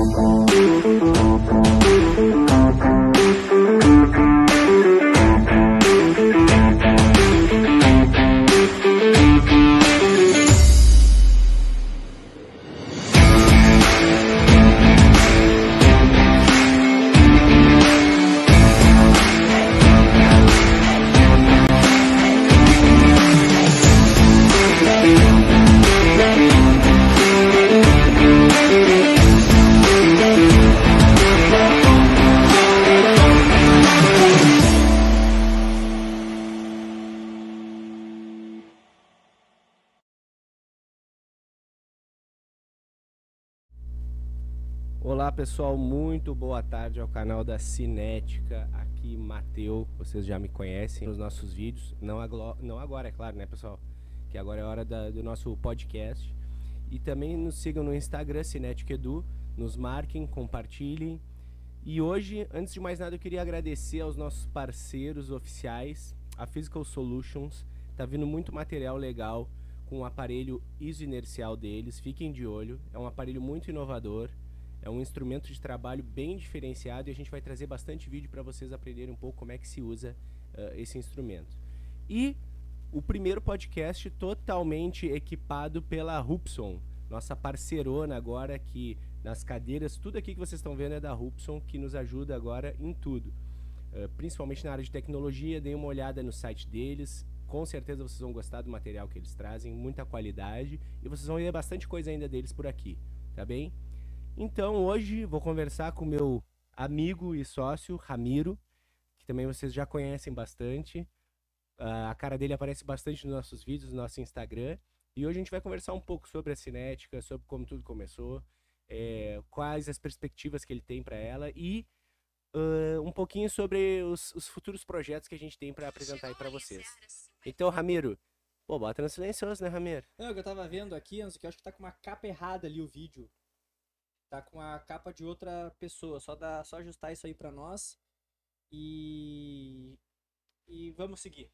Olá pessoal, muito boa tarde ao canal da Cinética, aqui Mateu, vocês já me conhecem nos nossos vídeos, não, aglo- não agora é claro né pessoal, que agora é hora da- do nosso podcast. E também nos sigam no Instagram Cinética Edu, nos marquem, compartilhem. E hoje, antes de mais nada, eu queria agradecer aos nossos parceiros oficiais, a Physical Solutions, tá vindo muito material legal com o aparelho isoinercial deles, fiquem de olho, é um aparelho muito inovador, é um instrumento de trabalho bem diferenciado e a gente vai trazer bastante vídeo para vocês aprenderem um pouco como é que se usa ah, esse instrumento. E o primeiro podcast totalmente equipado pela Rupson, nossa parceirona agora que nas cadeiras, tudo aqui que vocês estão vendo é da Rupson, que nos ajuda agora em tudo. Ah, principalmente na área de tecnologia, deem uma olhada no site deles. Com certeza vocês vão gostar do material que eles trazem, muita qualidade, e vocês vão ver bastante coisa ainda deles por aqui, tá bem? Então hoje vou conversar com meu amigo e sócio Ramiro, que também vocês já conhecem bastante. Ah, a cara dele aparece bastante nos nossos vídeos, no nosso Instagram. E hoje a gente vai conversar um pouco sobre a cinética, sobre como tudo começou, eh, quais as perspectivas que ele tem para ela e ah, um pouquinho sobre os, os futuros projetos que a gente tem para apresentar aí para vocês. Então, Ramiro, pô, bota no silencioso, né, Ramiro? Não, é eu tava vendo aqui, Anzo, que eu acho que tá com uma capa errada ali o vídeo. Tá com a capa de outra pessoa. Só dá, só ajustar isso aí pra nós. E. E vamos seguir.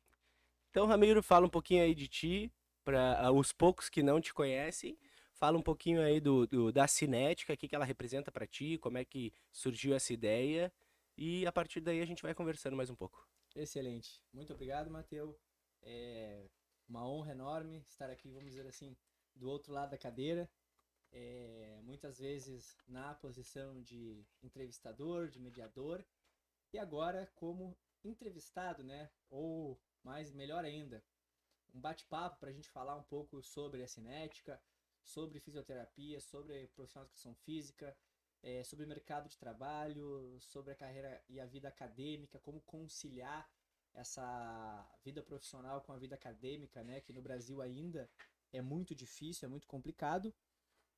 Então, Ramiro, fala um pouquinho aí de ti, para os poucos que não te conhecem. Fala um pouquinho aí do, do- da cinética, o que, que ela representa para ti, como é que surgiu essa ideia. E a partir daí a gente vai conversando mais um pouco. Excelente. Muito obrigado, Matheus. É uma honra enorme estar aqui, vamos dizer assim, do outro lado da cadeira. É, muitas vezes na posição de entrevistador, de mediador, e agora como entrevistado, né? Ou mais melhor ainda, um bate-papo para a gente falar um pouco sobre a cinética, sobre fisioterapia, sobre profissional de educação física, é, sobre o mercado de trabalho, sobre a carreira e a vida acadêmica, como conciliar essa vida profissional com a vida acadêmica, né? Que no Brasil ainda é muito difícil, é muito complicado.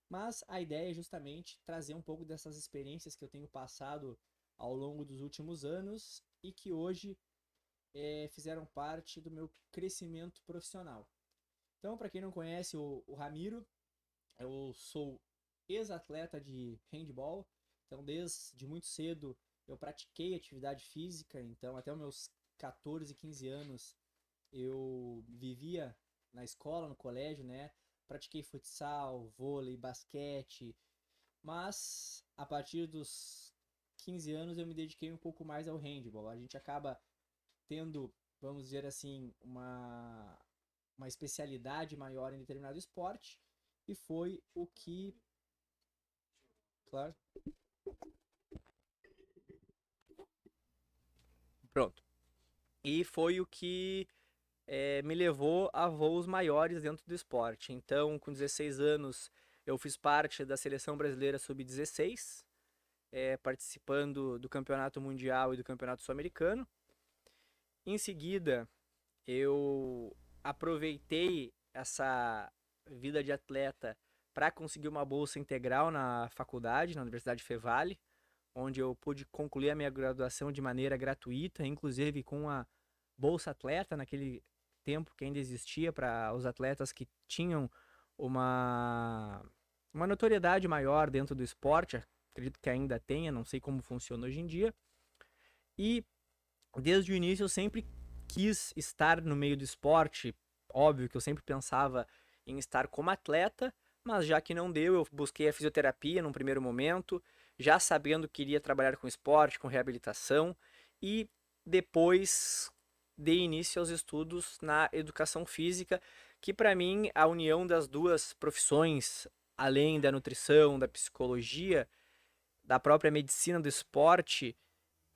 Mas a ideia é justamente trazer um pouco dessas experiências que eu tenho passado ao longo dos últimos anos e que hoje eh, fizeram parte do meu crescimento profissional. Então, para quem não conhece o, o Ramiro, eu sou ex-atleta de handball, então desde muito cedo eu pratiquei atividade física, então até os meus 14, 15 anos eu vivia na escola, no colégio, né? Pratiquei futsal, vôlei, basquete, mas a partir dos 15 anos eu me dediquei um pouco mais ao handball. A gente acaba tendo, vamos dizer assim, uma, uma especialidade maior em determinado esporte e foi o que. Claro. Pronto. E foi o que eh, me levou a voos maiores dentro do esporte. Então, com 16 anos, eu fiz parte da seleção brasileira sub-16, eh, participando do campeonato mundial e do campeonato sul-americano. Em seguida, eu aproveitei essa vida de atleta para conseguir uma bolsa integral na faculdade, na Universidade Fevale, onde eu pude concluir a minha graduação de maneira gratuita, inclusive com a bolsa atleta naquele tempo que ainda existia para os atletas que tinham uma uma notoriedade maior dentro do esporte, acredito que ainda tenha, não sei como funciona hoje em dia. E desde o início eu sempre quis estar no meio do esporte, óbvio que eu sempre pensava em estar como atleta, mas já que não deu, eu busquei a fisioterapia num primeiro momento, já sabendo que iria trabalhar com esporte, com reabilitação, e depois dei início aos estudos na educação física, que para mim a união das duas profissões, além da nutrição, da psicologia, da própria medicina do esporte,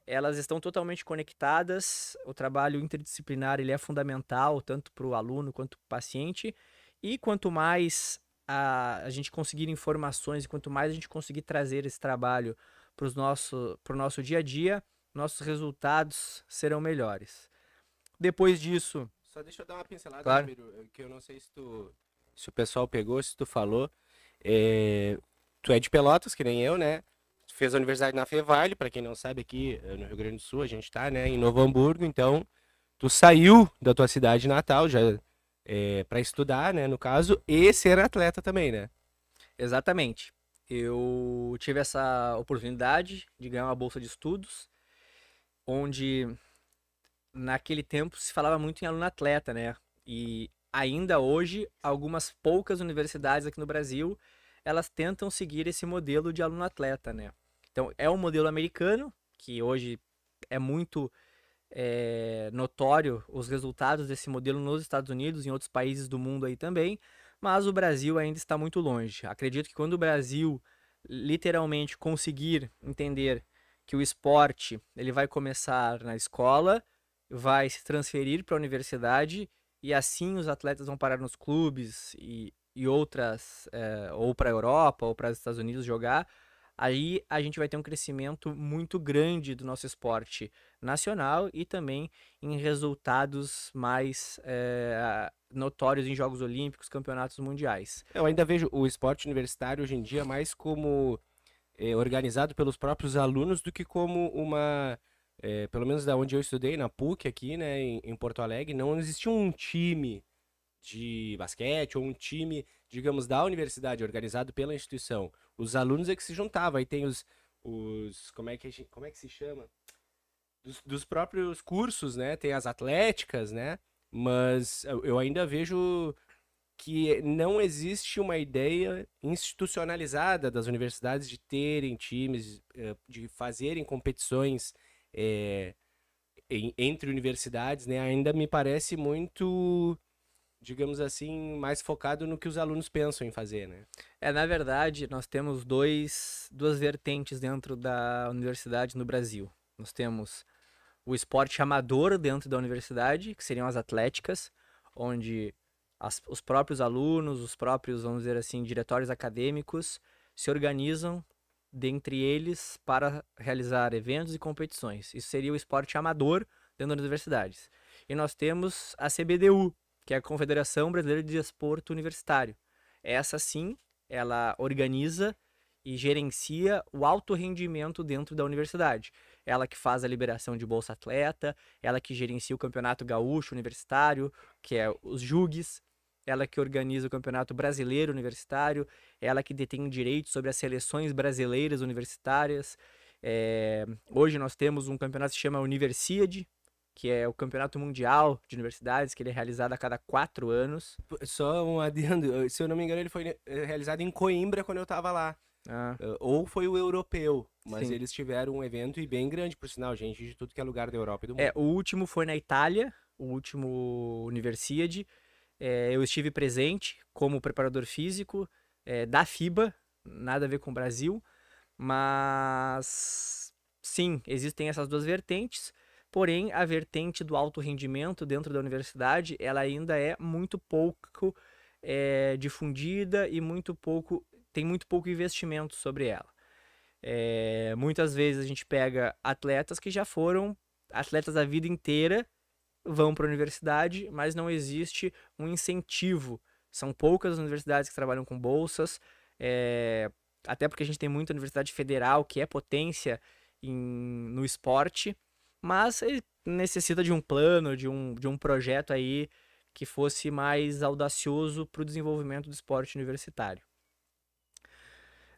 elas estão totalmente conectadas. O trabalho interdisciplinar ele é fundamental tanto para o aluno quanto para o paciente. E quanto mais a, a gente conseguir informações e quanto mais a gente conseguir trazer esse trabalho para o nosso, nosso dia a dia, nossos resultados serão melhores. Depois disso. Só deixa eu dar uma pincelada, claro. Ramiro, que eu não sei se, tu, se o pessoal pegou, se tu falou. É, tu é de Pelotas, que nem eu, né? Tu fez a universidade na Fevale, para quem não sabe, aqui eh, no Rio Grande do Sul, a gente tá, né, em Novo Hamburgo, então tu saiu da tua cidade natal já é, para estudar, né, no caso, e ser atleta também, né? Exatamente. Eu tive essa oportunidade de ganhar uma bolsa de estudos, onde naquele tempo se falava muito em aluno atleta, né? E ainda hoje, algumas poucas universidades aqui no Brasil, elas tentam seguir esse modelo de aluno atleta, né? Então, é um modelo americano, que hoje é muito é, notório os resultados desse modelo nos Estados Unidos e em outros países do mundo aí também, mas o Brasil ainda está muito longe. Acredito que quando o Brasil literalmente conseguir entender que o esporte ele vai começar na escola, vai se transferir para a universidade e assim os atletas vão parar nos clubes e, e outras, é, ou para a Europa ou para os Estados Unidos jogar, aí a gente vai ter um crescimento muito grande do nosso esporte nacional e também em resultados mais é, notórios em Jogos Olímpicos, campeonatos mundiais. Eu ainda vejo o esporte universitário hoje em dia mais como é, organizado pelos próprios alunos do que como uma é, pelo menos da onde eu estudei, na PUC aqui, né, em, em, Porto Alegre, não existia um time de basquete ou um time, digamos, da universidade organizado pela instituição. Os alunos é que se juntavam. Aí tem os, os como é que como é que se chama? Dos, dos próprios cursos, né? Tem as atléticas, né? Mas eu ainda vejo que não existe uma ideia institucionalizada das universidades de terem times, eh, de fazerem competições é, entre universidades, né, ainda me parece muito, digamos assim, mais focado no que os alunos pensam em fazer, né? É, na verdade, nós temos dois, duas vertentes dentro da universidade no Brasil. Nós temos o esporte amador dentro da universidade, que seriam as atléticas, onde as, os próprios alunos, os próprios, vamos dizer assim, diretórios acadêmicos se organizam dentre eles para realizar eventos e competições. Isso seria o esporte amador dentro das universidades. E nós temos a CBDU, que é a Confederação Brasileira de Desporto Universitário. Essa sim, ela organiza e gerencia o alto rendimento dentro da universidade. Ela que faz a liberação de bolsa atleta, ela que gerencia o campeonato gaúcho universitário, que é os JUGs, ela que organiza o Campeonato Brasileiro Universitário, ela que detém direito sobre as seleções brasileiras universitárias. É, hoje nós temos um campeonato que se chama Universiade, que é o campeonato mundial de universidades, que ele é realizado a cada quatro anos. Só um adendo, se eu não me engano, ele foi eh, realizado em Coimbra quando eu estava lá. Ah. Eh, ou foi o europeu, mas Sim. eles tiveram um evento e bem grande, por sinal, gente de tudo que é lugar da Europa e do é, mundo. É, o último foi na Itália, o último Universiade, é, eu estive presente como preparador físico é, da FIBA, nada a ver com o Brasil, mas sim, existem essas duas vertentes. Porém, a vertente do alto rendimento dentro da universidade, ela ainda é muito pouco é, difundida e muito pouco tem muito pouco investimento sobre ela. É, muitas vezes a gente pega atletas que já foram atletas a vida inteira vão para a universidade, mas não existe um incentivo. São poucas as universidades que trabalham com bolsas, é, até porque a gente tem muita universidade federal que é potência em, no esporte, mas necessita de um plano, de um, de um projeto aí que fosse mais audacioso para o desenvolvimento do esporte universitário.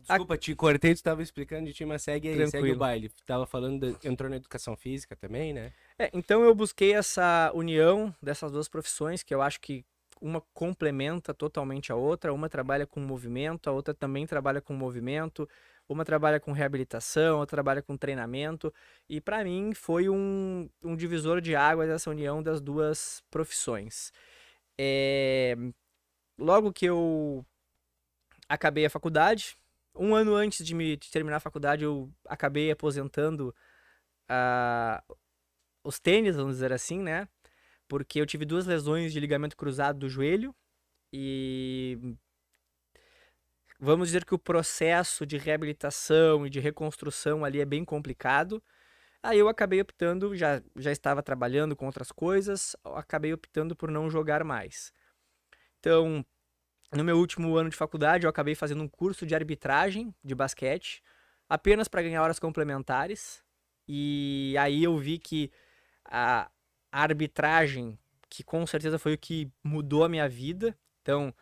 Desculpa, te cortei, tu estava explicando de time, mas segue aí, Tranquilo. segue o baile. Tava falando, de, entrou na educação física também, né? É, então eu busquei essa união dessas duas profissões, que eu acho que uma complementa totalmente a outra, uma trabalha com movimento, a outra também trabalha com movimento, uma trabalha com reabilitação, outra trabalha com treinamento, e para mim foi um, um divisor de águas essa união das duas profissões. É... Logo que eu acabei a faculdade, um ano antes de me de terminar a faculdade, eu acabei aposentando uh, os tênis, vamos dizer assim, né? Porque eu tive duas lesões de ligamento cruzado do joelho e vamos dizer que o processo de reabilitação e de reconstrução ali é bem complicado. Aí eu acabei optando, já, já estava trabalhando com outras coisas, acabei optando por não jogar mais. Então, no meu último ano de faculdade, eu acabei fazendo um curso de arbitragem de basquete, apenas para ganhar horas complementares. E aí eu vi que a arbitragem, que com certeza foi o que mudou a minha vida. Então,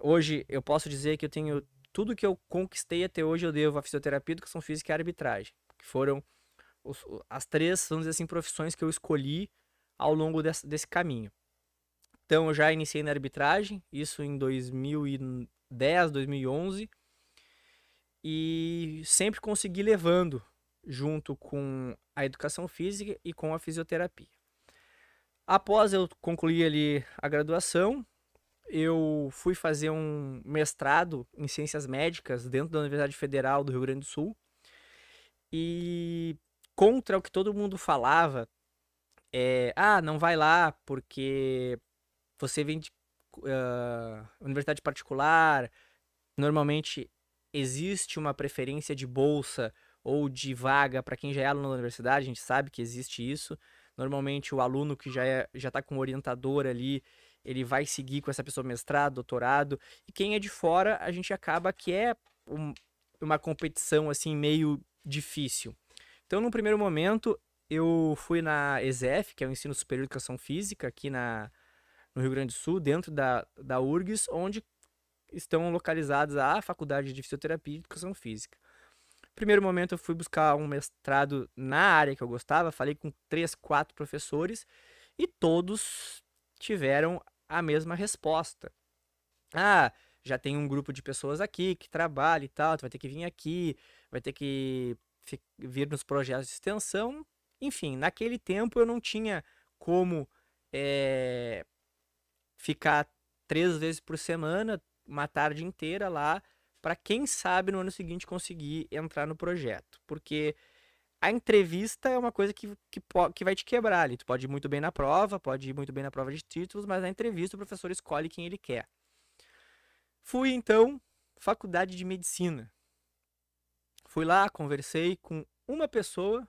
hoje eu posso dizer que eu tenho tudo que eu conquistei até hoje eu devo à fisioterapia, educação física e arbitragem, que foram os, as três, vamos dizer assim, profissões que eu escolhi ao longo desse, desse caminho. Então, eu já iniciei na arbitragem, isso em 2010, 2011, e sempre consegui levando junto com a educação física e com a fisioterapia. Após eu concluir ali a graduação, eu fui fazer um mestrado em ciências médicas dentro da Universidade Federal do Rio Grande do Sul. E contra o que todo mundo falava, é, ah, não vai lá porque você vem de uh, universidade particular, normalmente existe uma preferência de bolsa ou de vaga para quem já é aluno da universidade, a gente sabe que existe isso. Normalmente o aluno que já é, já está com um orientador ali, ele vai seguir com essa pessoa mestrado, doutorado, e quem é de fora, a gente acaba que é um, uma competição assim meio difícil. Então, no primeiro momento, eu fui na ESEF, que é o Ensino Superior de Educação Física, aqui na, no Rio Grande do Sul, dentro da, da URGS, onde estão localizadas a Faculdade de Fisioterapia e Educação Física. Primeiro momento eu fui buscar um mestrado na área que eu gostava, falei com três, quatro professores e todos tiveram a mesma resposta. Ah, já tem um grupo de pessoas aqui que trabalha e tal, tu vai ter que vir aqui, vai ter que vir nos projetos de extensão. Enfim, naquele tempo eu não tinha como é, ficar três vezes por semana, uma tarde inteira lá, para quem sabe no ano seguinte conseguir entrar no projeto. Porque a entrevista é uma coisa que, que, que vai te quebrar ali. Tu pode ir muito bem na prova, pode ir muito bem na prova de títulos, mas na entrevista o professor escolhe quem ele quer. Fui então, faculdade de medicina. Fui lá, conversei com uma pessoa,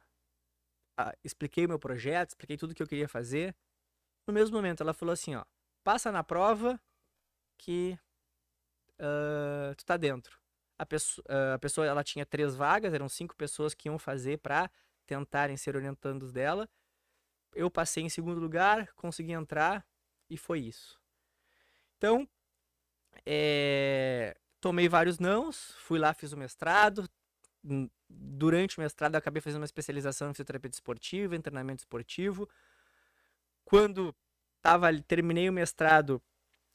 expliquei o meu projeto, expliquei tudo que eu queria fazer. No mesmo momento, ela falou assim: ó, passa na prova que uh, tu tá dentro. A pessoa, uh, a pessoa, ela tinha três vagas, eram cinco pessoas que iam fazer para tentarem ser orientandos dela. Eu passei em segundo lugar, consegui entrar e foi isso. Então, é, tomei vários nãos, fui lá, fiz o mestrado. Durante o mestrado, acabei fazendo uma especialização em fisioterapia esportiva, em treinamento esportivo. Quando tava, terminei o mestrado,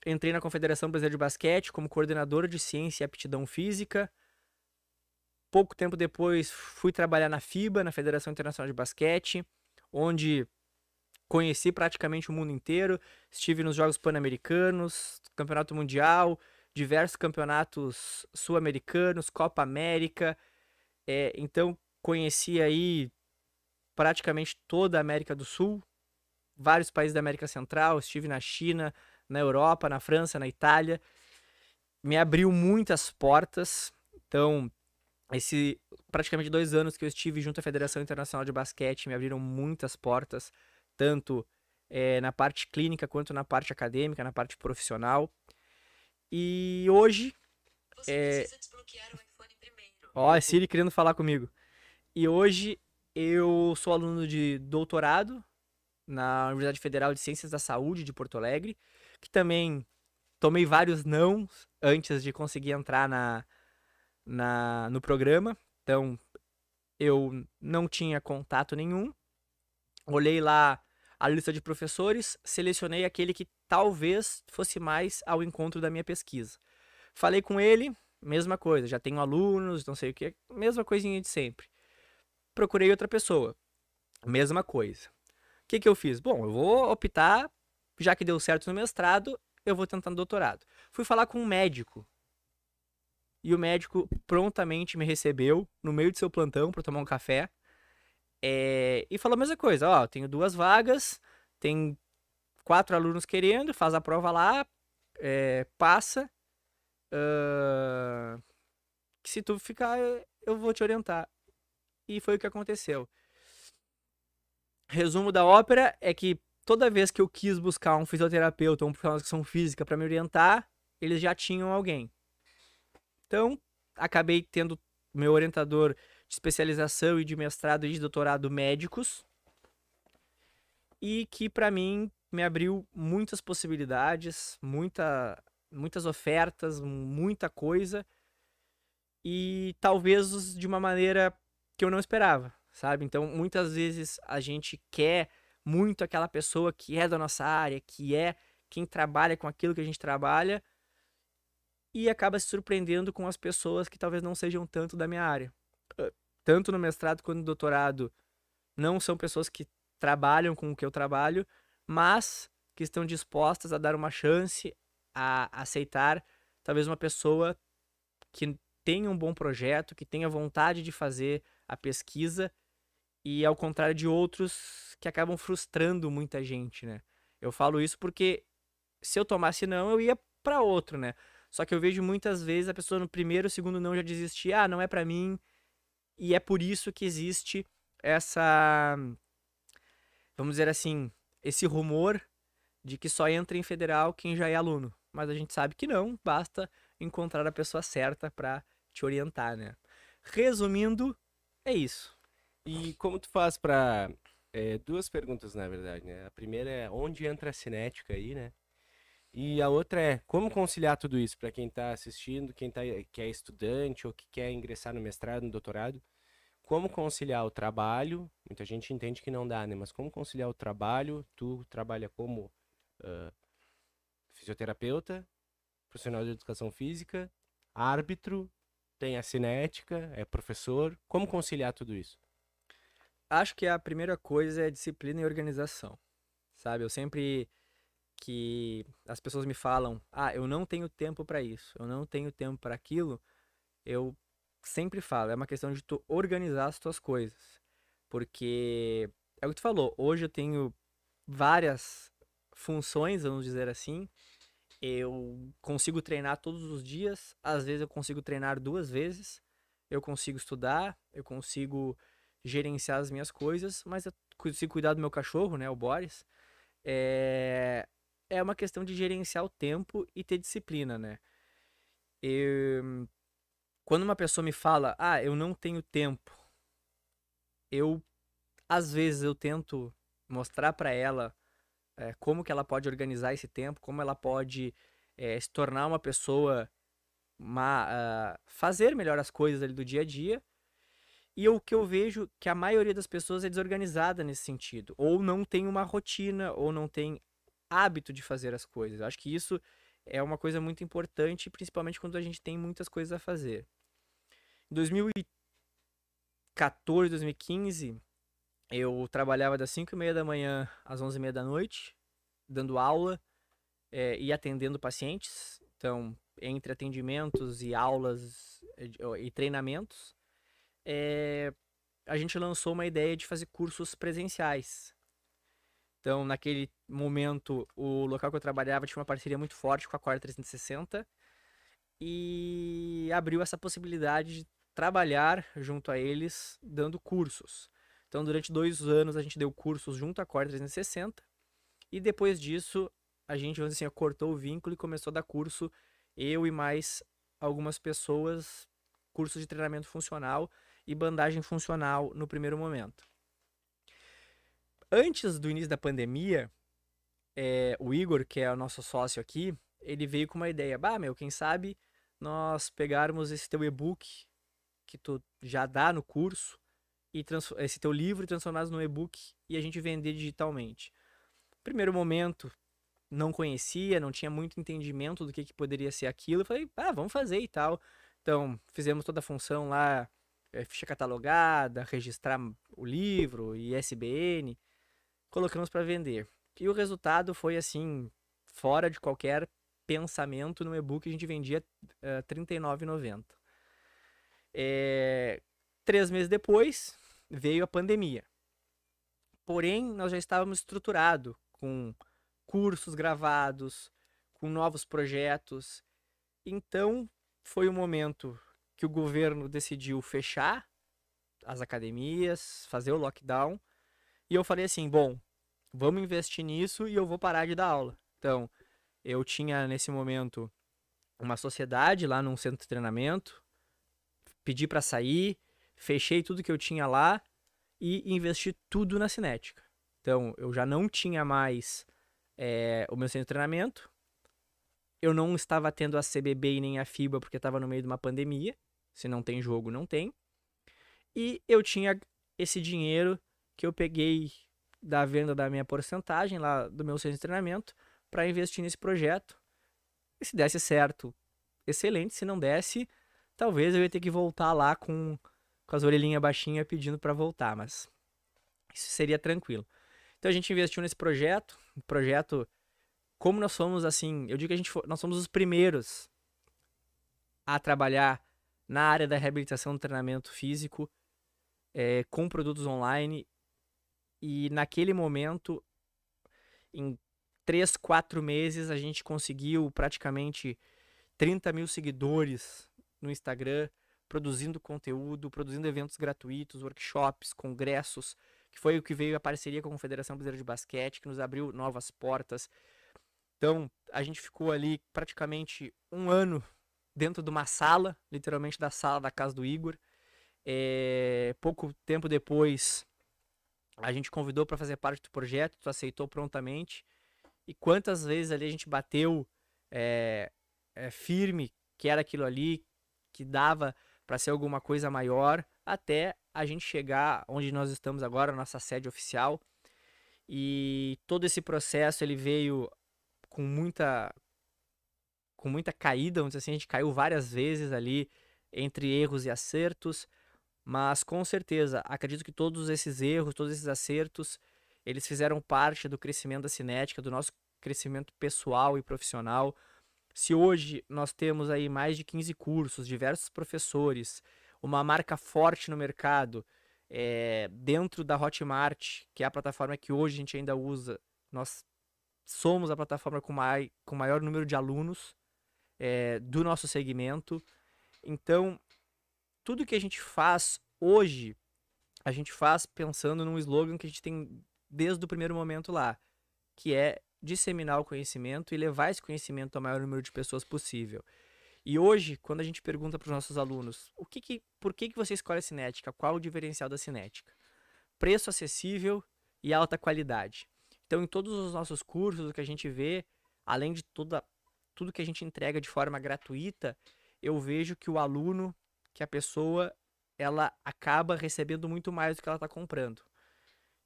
entrei na Confederação Brasileira de Basquete como coordenador de ciência e aptidão física. Pouco tempo depois, fui trabalhar na FIBA, na Federação Internacional de Basquete, onde conheci praticamente o mundo inteiro. Estive nos Jogos Pan-Americanos, Campeonato Mundial, diversos campeonatos sul-americanos, Copa América. É, então, conheci aí praticamente toda a América do Sul, vários países da América Central, estive na China, na Europa, na França, na Itália. Me abriu muitas portas. Então, esse praticamente dois anos que eu estive junto à Federação Internacional de Basquete me abriram muitas portas, tanto é, na parte clínica quanto na parte acadêmica, na parte profissional. E hoje. Você é... precisa desbloquear o iPhone primeiro. Ó, a Siri querendo falar comigo. E hoje eu sou aluno de doutorado na Universidade Federal de Ciências da Saúde de Porto Alegre que também tomei vários não antes de conseguir entrar na, na, no programa. Então, eu não tinha contato nenhum. Olhei lá a lista de professores, selecionei aquele que talvez fosse mais ao encontro da minha pesquisa. Falei com ele, mesma coisa, já tenho alunos, não sei o que, mesma coisinha de sempre. Procurei outra pessoa, mesma coisa. O que, que eu fiz? Bom, eu vou optar, já que deu certo no mestrado, eu vou tentar no doutorado. Fui falar com um médico. E o médico prontamente me recebeu no meio de seu plantão para tomar um café. É, e falou a mesma coisa: Ó, tenho duas vagas, tem quatro alunos querendo, faz a prova lá, é, passa. Uh, se tu ficar, eu vou te orientar. E foi o que aconteceu. Resumo da ópera é que toda vez que eu quis buscar um fisioterapeuta ou um profissional de educação física para me orientar, eles já tinham alguém. Então, acabei tendo meu orientador de especialização e de mestrado e de doutorado médicos e que para mim me abriu muitas possibilidades, muita, muitas ofertas, muita coisa e talvez de uma maneira que eu não esperava sabe? Então, muitas vezes a gente quer muito aquela pessoa que é da nossa área, que é quem trabalha com aquilo que a gente trabalha e acaba se surpreendendo com as pessoas que talvez não sejam tanto da minha área. Tanto no mestrado quanto no doutorado, não são pessoas que trabalham com o que eu trabalho, mas que estão dispostas a dar uma chance, a aceitar talvez uma pessoa que tenha um bom projeto, que tenha vontade de fazer a pesquisa e ao contrário de outros que acabam frustrando muita gente, né? Eu falo isso porque se eu tomasse não, eu ia para outro, né? Só que eu vejo muitas vezes a pessoa no primeiro, segundo não já desistir, ah, não é para mim. E é por isso que existe essa vamos dizer assim, esse rumor de que só entra em federal quem já é aluno. Mas a gente sabe que não, basta encontrar a pessoa certa para te orientar, né? Resumindo, é isso. E como tu faz para é, duas perguntas, na verdade, né? A primeira é onde entra a cinética aí, né? E a outra é como conciliar tudo isso para quem está assistindo, quem tá, que é estudante ou que quer ingressar no mestrado, no doutorado. Como conciliar o trabalho? Muita gente entende que não dá, né? Mas como conciliar o trabalho? Tu trabalha como uh, fisioterapeuta, profissional de educação física, árbitro, tem a cinética, é professor. Como conciliar tudo isso? Acho que a primeira coisa é disciplina e organização. Sabe? Eu sempre que as pessoas me falam: "Ah, eu não tenho tempo para isso, eu não tenho tempo para aquilo", eu sempre falo, é uma questão de tu organizar as tuas coisas. Porque é o que tu falou, hoje eu tenho várias funções, vamos dizer assim. Eu consigo treinar todos os dias, às vezes eu consigo treinar duas vezes. Eu consigo estudar, eu consigo gerenciar as minhas coisas, mas consigo cuidar do meu cachorro, né, o Boris. É, é uma questão de gerenciar o tempo e ter disciplina, né? Eu... Quando uma pessoa me fala, ah, eu não tenho tempo, eu, às vezes, eu tento mostrar para ela é, como que ela pode organizar esse tempo, como ela pode é, se tornar uma pessoa, uma, uh, fazer melhor as coisas ali do dia a dia, e o que eu vejo que a maioria das pessoas é desorganizada nesse sentido, ou não tem uma rotina, ou não tem hábito de fazer as coisas. Eu acho que isso é uma coisa muito importante, principalmente quando a gente tem muitas coisas a fazer. Em 2014, 2015, eu trabalhava das 5 e meia da manhã às 11 e meia da noite, dando aula é, e atendendo pacientes. Então, entre atendimentos e aulas e, e treinamentos, é, a gente lançou uma ideia de fazer cursos presenciais. Então, naquele momento, o local que eu trabalhava tinha uma parceria muito forte com a Core 360 e abriu essa possibilidade de trabalhar junto a eles dando cursos. Então, durante dois anos, a gente deu cursos junto à Core 360 e depois disso, a gente, vamos dizer assim, cortou o vínculo e começou a dar curso, eu e mais algumas pessoas, cursos de treinamento funcional e bandagem funcional no primeiro momento. Antes do início da pandemia, é, o Igor, que é o nosso sócio aqui, ele veio com uma ideia. Bah, meu, quem sabe nós pegarmos esse teu e-book que tu já dá no curso e esse teu livro e transformar no e-book e a gente vender digitalmente. Primeiro momento, não conhecia, não tinha muito entendimento do que, que poderia ser aquilo. Eu falei, ah, vamos fazer e tal. Então, fizemos toda a função lá, é, ficha catalogada, registrar o livro, ISBN, colocamos para vender. E o resultado foi assim, fora de qualquer pensamento no e-book, a gente vendia uh, R$ 39,90. É, três meses depois, veio a pandemia. Porém, nós já estávamos estruturados com cursos gravados, com novos projetos. Então, foi o momento que o governo decidiu fechar as academias, fazer o lockdown. E eu falei assim: bom, vamos investir nisso e eu vou parar de dar aula. Então, eu tinha nesse momento uma sociedade lá num centro de treinamento, pedi para sair, fechei tudo que eu tinha lá e investi tudo na cinética. Então, eu já não tinha mais é, o meu centro de treinamento. Eu não estava tendo a CBB e nem a FIBA porque estava no meio de uma pandemia. Se não tem jogo, não tem. E eu tinha esse dinheiro que eu peguei da venda da minha porcentagem lá do meu centro de treinamento para investir nesse projeto. E se desse certo, excelente. Se não desse, talvez eu ia ter que voltar lá com, com as orelhinhas baixinhas pedindo para voltar, mas isso seria tranquilo. Então a gente investiu nesse projeto, um projeto como nós somos assim, eu digo que a gente nós somos os primeiros a trabalhar na área da reabilitação do treinamento físico é, com produtos online e naquele momento em três, quatro meses a gente conseguiu praticamente 30 mil seguidores no Instagram, produzindo conteúdo, produzindo eventos gratuitos, workshops, congressos, que foi o que veio a parceria com a Confederação Brasileira de Basquete, que nos abriu novas portas. Então, a gente ficou ali praticamente um ano dentro de uma sala, literalmente da sala da casa do Igor. É, pouco tempo depois, a gente convidou para fazer parte do projeto, tu aceitou prontamente. E quantas vezes ali a gente bateu é, é, firme que era aquilo ali, que dava para ser alguma coisa maior, até a gente chegar onde nós estamos agora, nossa sede oficial. E todo esse processo ele veio com muita com muita caída, vamos dizer assim, a gente caiu várias vezes ali entre erros e acertos, mas com certeza, acredito que todos esses erros, todos esses acertos, eles fizeram parte do crescimento da cinética, do nosso crescimento pessoal e profissional. Se hoje nós temos aí mais de 15 cursos, diversos professores, uma marca forte no mercado, é, dentro da Hotmart, que é a plataforma que hoje a gente ainda usa, nós somos a plataforma com, mai, com maior número de alunos é, do nosso segmento. Então, tudo que a gente faz hoje, a gente faz pensando num slogan que a gente tem desde o primeiro momento lá, que é disseminar o conhecimento e levar esse conhecimento ao maior número de pessoas possível. E hoje, quando a gente pergunta para os nossos alunos, o que que, por que, que você escolhe a cinética? Qual o diferencial da cinética? Preço acessível e alta qualidade. Então, em todos os nossos cursos, o que a gente vê, além de toda, tudo que a gente entrega de forma gratuita, eu vejo que o aluno, que a pessoa, ela acaba recebendo muito mais do que ela está comprando.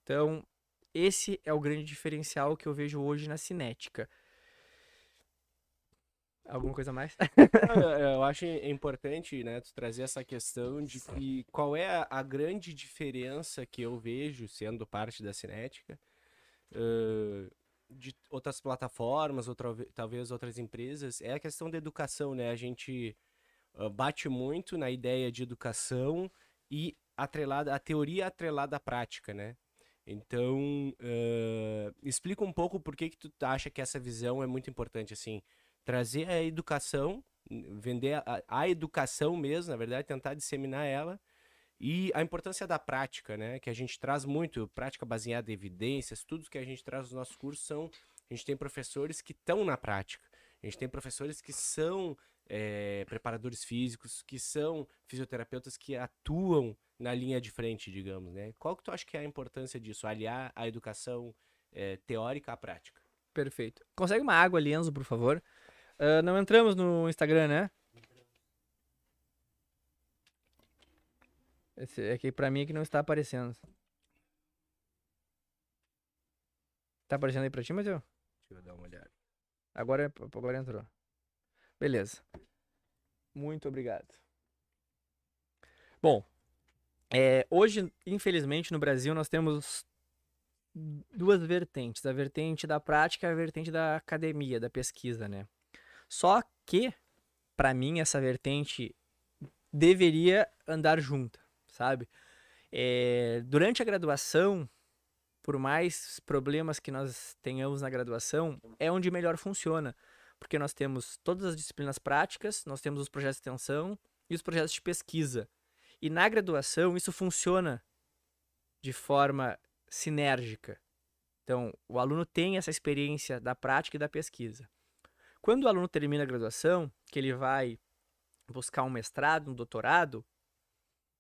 Então, esse é o grande diferencial que eu vejo hoje na cinética. Alguma coisa mais? eu acho importante, né, tu trazer essa questão de que qual é a grande diferença que eu vejo sendo parte da cinética uh, de outras plataformas, ou talvez outras empresas, é a questão da educação, né? A gente uh, bate muito na ideia de educação e atrelada, a teoria atrelada à prática, né? Então, uh, explica um pouco por que, que tu acha que essa visão é muito importante, assim trazer a educação, vender a, a, educação mesmo, na verdade, tentar disseminar ela e a importância da prática, né? Que a gente traz muito, prática baseada em evidências, tudo que a gente traz nos nossos cursos são. A gente tem professores que estão na prática, a gente tem professores que são é, preparadores físicos, que são fisioterapeutas que atuam na linha de frente, digamos, né? Qual que tu acha que é a importância disso? Aliar a educação é, teórica à prática? Perfeito. Consegue uma água, Lienzo, por favor? Uh, não entramos no Instagram, né? Esse aqui pra mim é que não está aparecendo. Tá aparecendo aí pra ti, Matheus? Deixa eu dar uma olhada. Agora, agora entrou. Beleza. Muito obrigado. Bom, é, hoje, infelizmente, no Brasil, nós temos duas vertentes. A vertente da prática e a vertente da academia, da pesquisa, né? Só que, para mim, essa vertente deveria andar junta, sabe? É, durante a graduação, por mais problemas que nós tenhamos na graduação, é onde melhor funciona. Porque nós temos todas as disciplinas práticas, nós temos os projetos de extensão e os projetos de pesquisa. E na graduação, isso funciona de forma sinérgica. Então, o aluno tem essa experiência da prática e da pesquisa. Quando o aluno termina a graduação, que ele vai buscar um mestrado, um doutorado,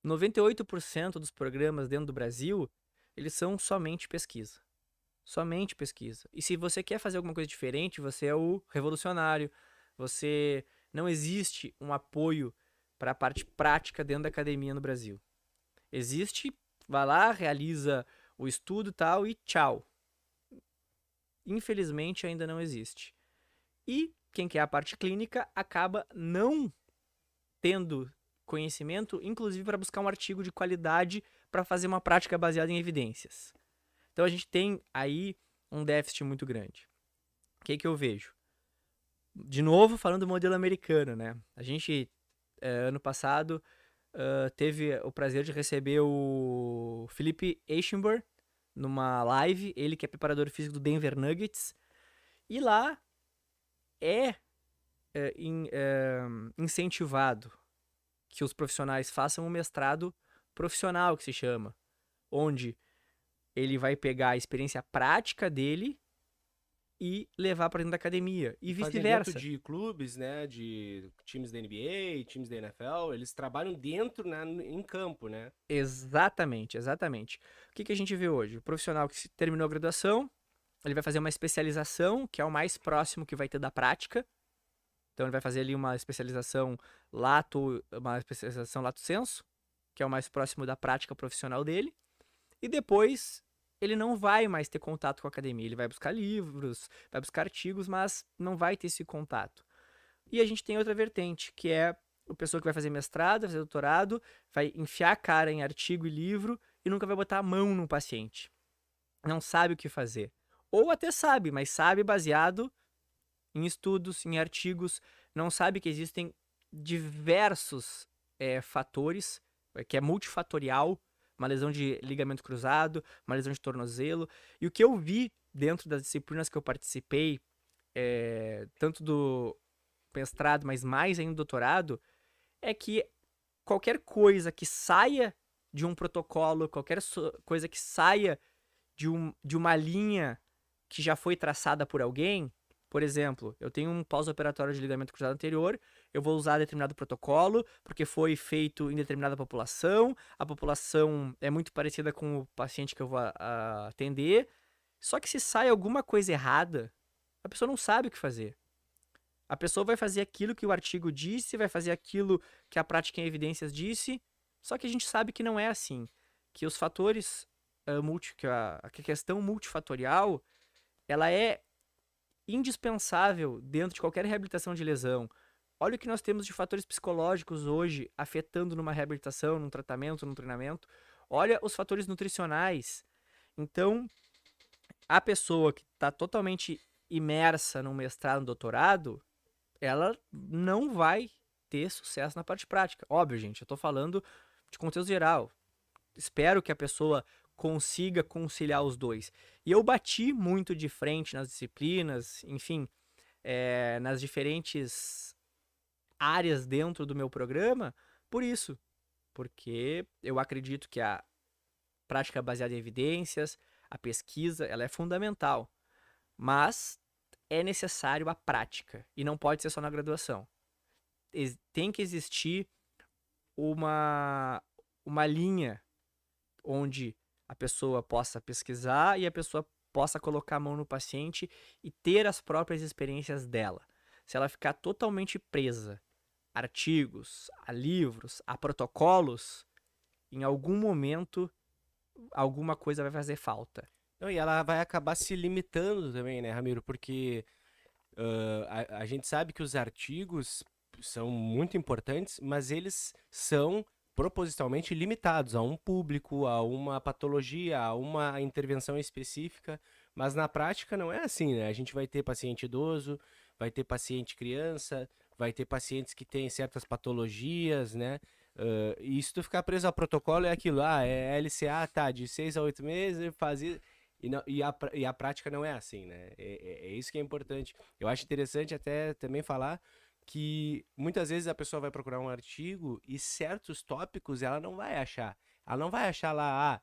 98% dos programas dentro do Brasil, eles são somente pesquisa. Somente pesquisa. E se você quer fazer alguma coisa diferente, você é o revolucionário. Você não existe um apoio para a parte prática dentro da academia no Brasil. Existe, vai lá, realiza o estudo tal e tchau. Infelizmente ainda não existe. E quem quer a parte clínica acaba não tendo conhecimento, inclusive para buscar um artigo de qualidade para fazer uma prática baseada em evidências. Então a gente tem aí um déficit muito grande. O que, que eu vejo? De novo, falando do modelo americano, né? A gente, é, ano passado, uh, teve o prazer de receber o Felipe Eichenberg numa live, ele que é preparador físico do Denver Nuggets. E lá é, é, in, é incentivado que os profissionais façam um mestrado profissional, que se chama, onde ele vai pegar a experiência prática dele e levar para dentro da academia e vice-versa. de clubes, né, de times da NBA, times da NFL, eles trabalham dentro, né, em campo, né? Exatamente, exatamente. O que, que a gente vê hoje? O profissional que terminou a graduação, ele vai fazer uma especialização, que é o mais próximo que vai ter da prática. Então ele vai fazer ali uma especialização lato, uma especialização lato senso, que é o mais próximo da prática profissional dele. E depois ele não vai mais ter contato com a academia. Ele vai buscar livros, vai buscar artigos, mas não vai ter esse contato. E a gente tem outra vertente, que é o pessoa que vai fazer mestrado, vai fazer doutorado, vai enfiar a cara em artigo e livro e nunca vai botar a mão no paciente. Não sabe o que fazer. Ou até sabe, mas sabe baseado em estudos, em artigos, não sabe que existem diversos é, fatores, eh, que é multifatorial, uma lesão de ligamento cruzado, uma lesão de tornozelo. E o que eu vi dentro das disciplinas que eu participei, é, tanto do mestrado, mas mais ainda do doutorado, é que qualquer coisa que saia de um protocolo, qualquer so coisa que saia de, um, de uma linha que já foi traçada por alguém, por exemplo, eu tenho um pós-operatório de ligamento cruzado anterior, eu vou usar determinado protocolo, porque foi feito em determinada população, a população é muito parecida com o paciente que eu vou a, atender. Só que se sai alguma coisa errada, a pessoa não sabe o que fazer. A pessoa vai fazer aquilo que o artigo disse, vai fazer aquilo que a prática em evidências disse, só que a gente sabe que não é assim. Que os fatores, uh, multi, que a, a questão multifatorial, ela é indispensável dentro de qualquer reabilitação de lesão. Olha o que nós temos de fatores psicológicos hoje afetando numa reabilitação, num tratamento, num treinamento. Olha os fatores nutricionais. Então, a pessoa que está totalmente imersa num mestrado, doutorado, ela não vai ter sucesso na parte prática. Óbvio, gente, eu estou falando de contexto geral. Espero que a pessoa consiga conciliar os dois. E eu bati muito de frente nas disciplinas, enfim, é, nas diferentes áreas dentro do meu programa por isso. Porque eu acredito que a prática baseada em evidências, a pesquisa, ela é fundamental. Mas é necessário a prática e não pode ser só na graduação. Tem que existir uma, uma linha onde a pessoa possa pesquisar e a pessoa possa colocar a mão no paciente e ter as próprias experiências dela. Se ela ficar totalmente presa artigos, a livros, a protocolos, em algum momento alguma coisa vai fazer falta. Não, e ela vai acabar se limitando também, né, Ramiro? Porque uh, a, a gente sabe que os artigos são muito importantes, mas eles são propositalmente limitados a um público, a uma patologia, a uma intervenção específica, mas na prática não é assim, né? A gente vai ter paciente idoso, vai ter paciente criança, vai ter pacientes que têm certas patologias, né? Uh, e se tu ficar preso ao protocolo é aquilo, ah, é LCA, tá, de seis a oito meses, fazia... E, não, e, a, e a prática não é assim, né? É, é, é isso que é importante. Eu acho interessante até também falar que muitas vezes a pessoa vai procurar um artigo e certos tópicos ela não vai achar. Ela não vai achar lá ah,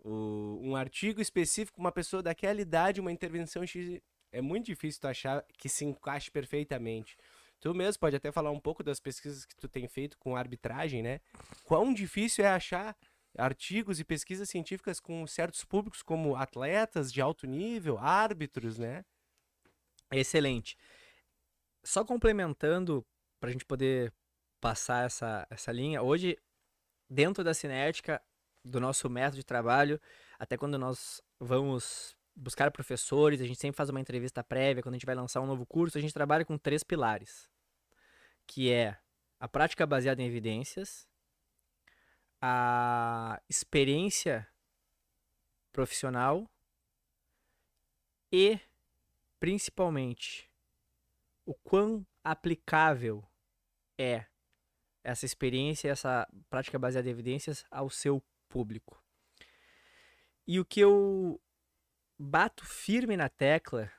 o, um artigo específico, uma pessoa daquela idade, uma intervenção X. É muito difícil tu achar que se encaixe perfeitamente. Tu mesmo pode até falar um pouco das pesquisas que tu tem feito com arbitragem, né? Quão difícil é achar artigos e pesquisas científicas com certos públicos, como atletas de alto nível, árbitros, né? Excelente. Só complementando, para a gente poder passar essa, essa linha, hoje, dentro da cinética, do nosso método de trabalho, até quando nós vamos buscar professores, a gente sempre faz uma entrevista prévia, quando a gente vai lançar um novo curso, a gente trabalha com três pilares, que é a prática baseada em evidências, a experiência profissional e, principalmente, o quão aplicável é essa experiência, essa prática baseada em evidências ao seu público. E o que eu bato firme na tecla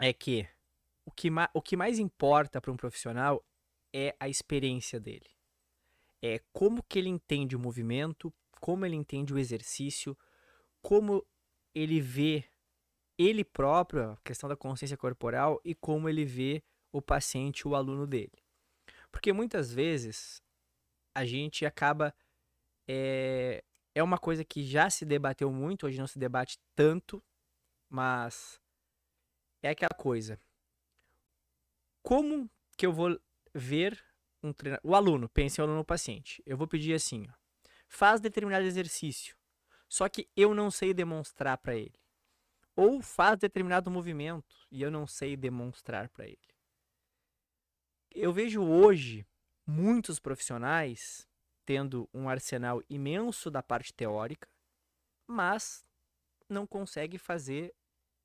é que o que, o que mais importa para um profissional é a experiência dele é como que ele entende o movimento, como ele entende o exercício, como ele vê ele próprio, a questão da consciência corporal e como ele vê o paciente, o aluno dele. Porque muitas vezes a gente acaba. É, é uma coisa que já se debateu muito, hoje não se debate tanto, mas é aquela coisa. Como que eu vou ver um treinador. O aluno, pense o aluno paciente. Eu vou pedir assim: ó, faz determinado exercício, só que eu não sei demonstrar para ele. Ou faz determinado movimento e eu não sei demonstrar para ele. Eu vejo hoje muitos profissionais tendo um arsenal imenso da parte teórica, mas não consegue fazer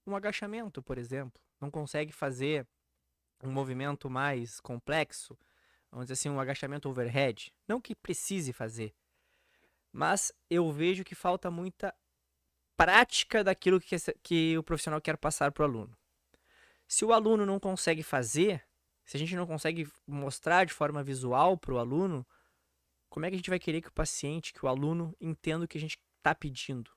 um agachamento, por exemplo. Não consegue fazer um movimento mais complexo, vamos dizer assim, um agachamento overhead. Não que precise fazer, mas eu vejo que falta muita prática daquilo que, que o profissional quer passar para o aluno. Se o aluno não consegue fazer, se a gente não consegue mostrar de forma visual para o aluno, como é que a gente vai querer que o paciente, que o aluno entenda o que a gente está pedindo?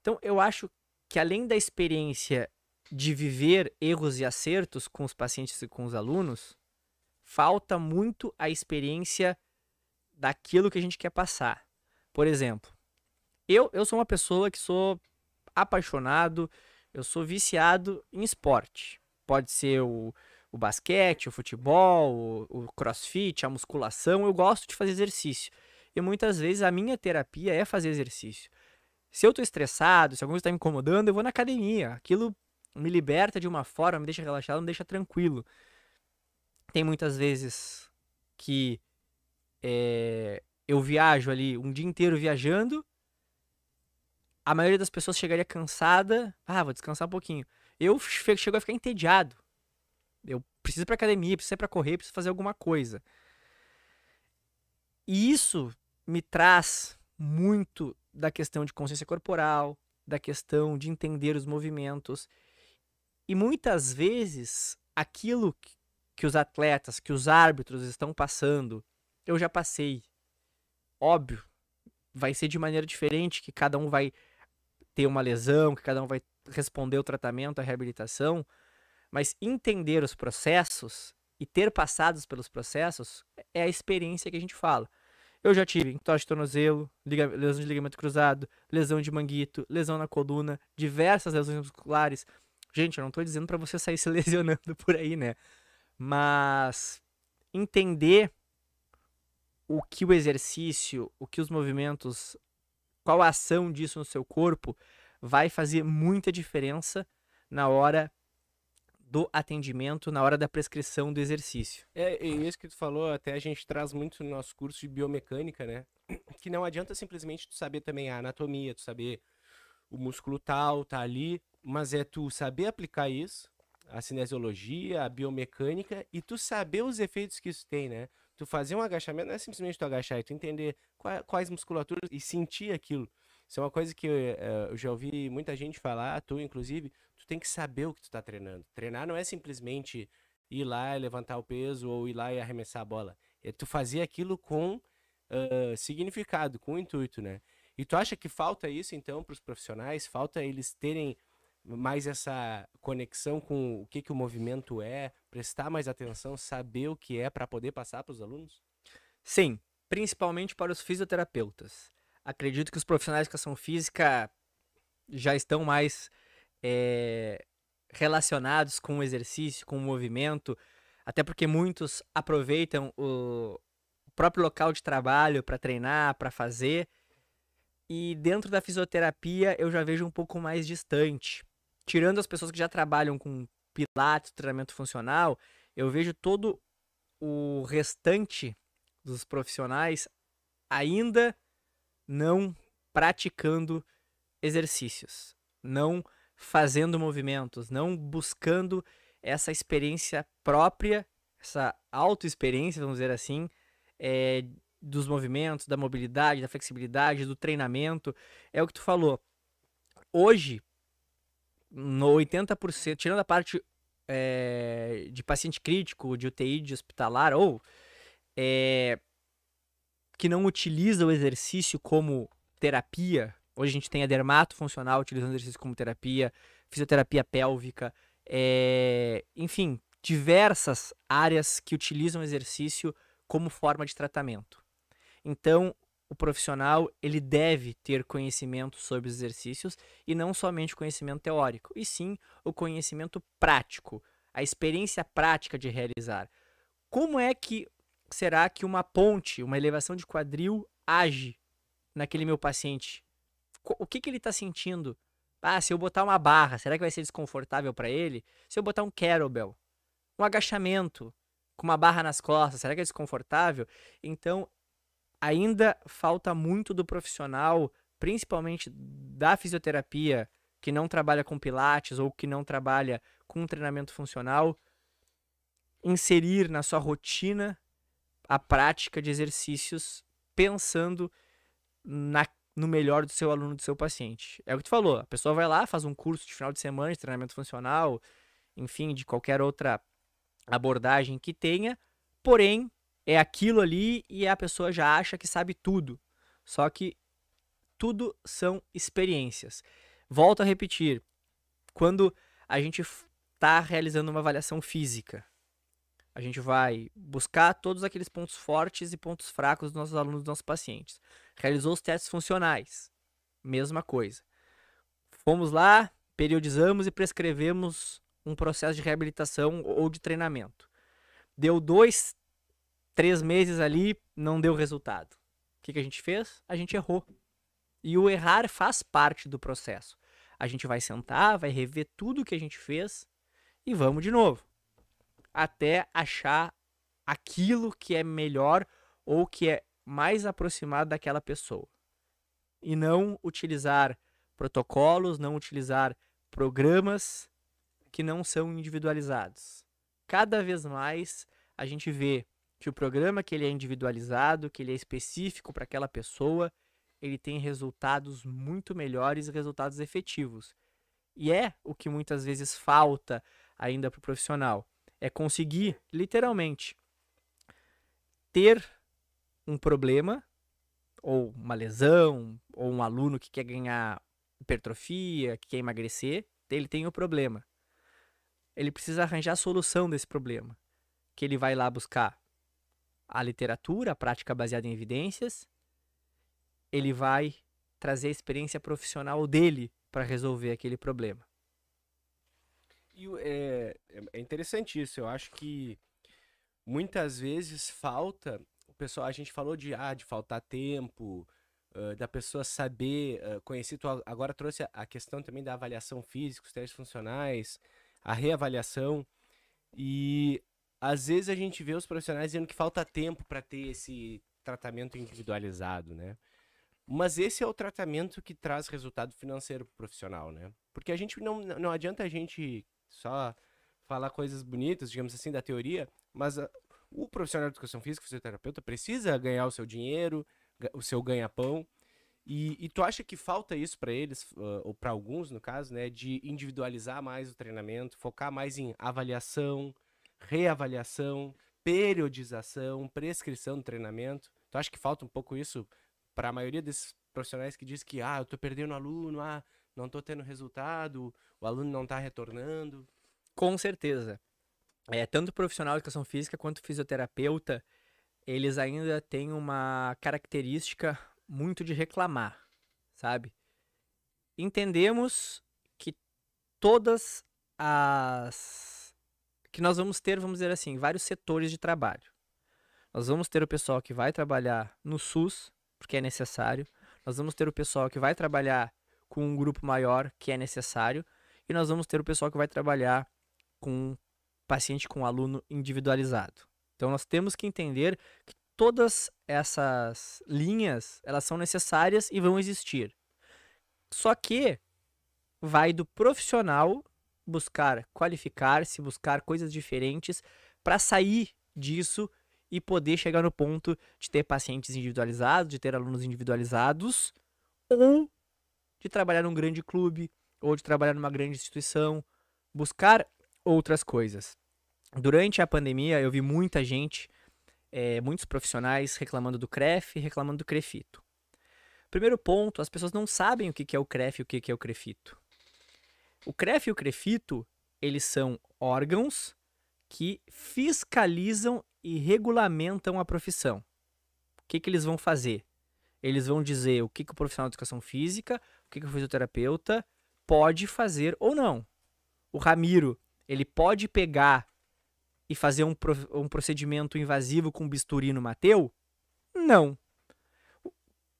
Então, eu acho que além da experiência de viver erros e acertos com os pacientes e com os alunos, falta muito a experiência daquilo que a gente quer passar. Por exemplo, eu, eu sou uma pessoa que sou apaixonado, eu sou viciado em esporte. Pode ser o, o basquete, o futebol, o, o crossfit, a musculação. Eu gosto de fazer exercício. E muitas vezes a minha terapia é fazer exercício. Se eu estou estressado, se alguma coisa está me incomodando, eu vou na academia. Aquilo me liberta de uma forma, me deixa relaxado, me deixa tranquilo. Tem muitas vezes que é, eu viajo ali um dia inteiro viajando. A maioria das pessoas chegaria cansada. Ah, vou descansar um pouquinho. Eu chego a ficar entediado. Eu preciso ir pra academia, preciso ir pra correr, preciso fazer alguma coisa. E isso me traz muito da questão de consciência corporal, da questão de entender os movimentos. E muitas vezes aquilo que os atletas, que os árbitros estão passando, eu já passei. Óbvio, vai ser de maneira diferente, que cada um vai ter uma lesão, que cada um vai responder o tratamento, a reabilitação, mas entender os processos e ter passados pelos processos é a experiência que a gente fala. Eu já tive entorse de tornozelo, lesão de ligamento cruzado, lesão de manguito, lesão na coluna, diversas lesões musculares. Gente, eu não estou dizendo para você sair se lesionando por aí, né? Mas entender o que o exercício, o que os movimentos, qual a ação disso no seu corpo, vai fazer muita diferença na hora do atendimento, na hora da prescrição do exercício. É, e isso que tu falou, até a gente traz muito no nosso curso de biomecânica, né? Que não adianta simplesmente tu saber também a anatomia, tu saber o músculo tal, tá ali, mas é tu saber aplicar isso, a cinesiologia, a biomecânica, e tu saber os efeitos que isso tem, né? Tu fazer um agachamento não é simplesmente tu agachar, é tu entender quais musculaturas e sentir aquilo. Isso é uma coisa que eu, eh, eu, já ouvi muita gente falar, tu inclusive, tu tem que saber o que tu tá treinando. Treinar não é simplesmente ir lá e levantar o peso ou ir lá e arremessar a bola. É tu fazer aquilo com uh, significado, com intuito, né? E tu acha que falta isso, então, para os profissionais? Falta eles terem mais essa conexão com o que, que o movimento é, prestar mais atenção, saber o que é para poder passar para os alunos? Sim, principalmente para os fisioterapeutas acredito que os profissionais de educação física já estão mais é, relacionados com o exercício, com o movimento, até porque muitos aproveitam o próprio local de trabalho para treinar, para fazer. E dentro da fisioterapia eu já vejo um pouco mais distante. Tirando as pessoas que já trabalham com pilates, treinamento funcional, eu vejo todo o restante dos profissionais ainda não praticando exercícios, não fazendo movimentos, não buscando essa experiência própria, essa autoexperiência, vamos dizer assim, é, dos movimentos, da mobilidade, da flexibilidade, do treinamento. É o que tu falou. Hoje, no 80%, tirando a parte é, de paciente crítico, de UTI, de hospitalar, ou é, que não utiliza o exercício como terapia. Hoje a gente tem a dermato funcional utilizando o exercício como terapia, fisioterapia pélvica, é... enfim, diversas áreas que utilizam o exercício como forma de tratamento. Então, o profissional ele deve ter conhecimento sobre os exercícios e não somente conhecimento teórico, e sim o conhecimento prático, a experiência prática de realizar. Como é que será que uma ponte, uma elevação de quadril age naquele meu paciente? O que, que ele está sentindo? Ah, se eu botar uma barra, será que vai ser desconfortável para ele? Se eu botar um kettlebell, um agachamento com uma barra nas costas, será que é desconfortável? Então, ainda falta muito do profissional, principalmente da fisioterapia, que não trabalha com pilates ou que não trabalha com treinamento funcional, inserir na sua rotina a prática de exercícios pensando na, no melhor do seu aluno, do seu paciente. É o que tu falou, a pessoa vai lá, faz um curso de final de semana de treinamento funcional, enfim, de qualquer outra abordagem que tenha, porém é aquilo ali e a pessoa já acha que sabe tudo. Só que tudo são experiências. Volto a repetir, quando a gente está realizando uma avaliação física, a gente vai buscar todos aqueles pontos fortes e pontos fracos dos nossos alunos, dos nossos pacientes. Realizou os testes funcionais. Mesma coisa. Fomos lá, periodizamos e prescrevemos um processo de reabilitação ou de treinamento. Deu dois, três meses ali, não deu resultado. O que, que a gente fez? A gente errou. E o errar faz parte do processo. A gente vai sentar, vai rever tudo o que a gente fez e vamos de novo até achar aquilo que é melhor ou que é mais aproximado daquela pessoa. E não utilizar protocolos, não utilizar programas que não são individualizados. Cada vez mais a gente vê que o programa que ele é individualizado, que ele é específico para aquela pessoa, ele tem resultados muito melhores e resultados efetivos. E é o que muitas vezes falta ainda para o profissional é conseguir, literalmente, ter um problema, ou uma lesão, ou um aluno que quer ganhar hipertrofia, que quer emagrecer, ele tem o problema. Ele precisa arranjar a solução desse problema. Que ele vai lá buscar a literatura, a prática baseada em evidências, ele vai trazer a experiência profissional dele para resolver aquele problema. E é, é interessante isso. Eu acho que muitas vezes falta. O pessoal, a gente falou de, ah, de faltar tempo, uh, da pessoa saber uh, conhecer. Tu agora trouxe a, a questão também da avaliação física, os testes funcionais, a reavaliação. E às vezes a gente vê os profissionais dizendo que falta tempo para ter esse tratamento individualizado, né? Mas esse é o tratamento que traz resultado financeiro pro profissional, né? Porque a gente não, não adianta a gente só falar coisas bonitas, digamos assim, da teoria, mas a, o profissional de educação física, fisioterapeuta, precisa ganhar o seu dinheiro, o seu ganha-pão. E, e, tu acha que falta isso para eles, uh, ou para alguns no caso, né, de individualizar mais o treinamento, focar mais em avaliação, reavaliação, periodização, prescrição do treinamento? Tu acha que falta um pouco isso para a maioria desses profissionais que diz que ah, eu tô perdendo aluno, ah, não tô tendo resultado, o aluno não tá retornando? Com certeza. É, tanto profissional de educação física quanto fisioterapeuta, eles ainda têm uma característica muito de reclamar, sabe? Entendemos que todas as que nós vamos ter, vamos dizer assim, vários setores de trabalho. Nós vamos ter o pessoal que vai trabalhar no SUS, porque é necessário. Nós vamos ter o pessoal que vai trabalhar com um grupo maior, que é necessário. E nós vamos ter o pessoal que vai trabalhar com um paciente com um aluno individualizado. Então nós temos que entender que todas essas linhas, elas são necessárias e vão existir. Só que vai do profissional buscar qualificar-se, buscar coisas diferentes para sair disso e poder chegar no ponto de ter pacientes individualizados, de ter alunos individualizados, ou de trabalhar num grande clube, ou de trabalhar numa grande instituição, buscar outras coisas. Durante a pandemia, eu vi muita gente, é, muitos profissionais reclamando do CREF, reclamando do CREFITO. Primeiro ponto, as pessoas não sabem o que é o CREF e o que é o CREFITO. O CREF e o CREFITO, eles são órgãos que fiscalizam e regulamentam a profissão. O que, que eles vão fazer? Eles vão dizer o que, que o profissional de educação física, o que, que o fisioterapeuta pode fazer ou não. O Ramiro, ele pode pegar e fazer um, um procedimento invasivo com bisturi no Mateu? Não.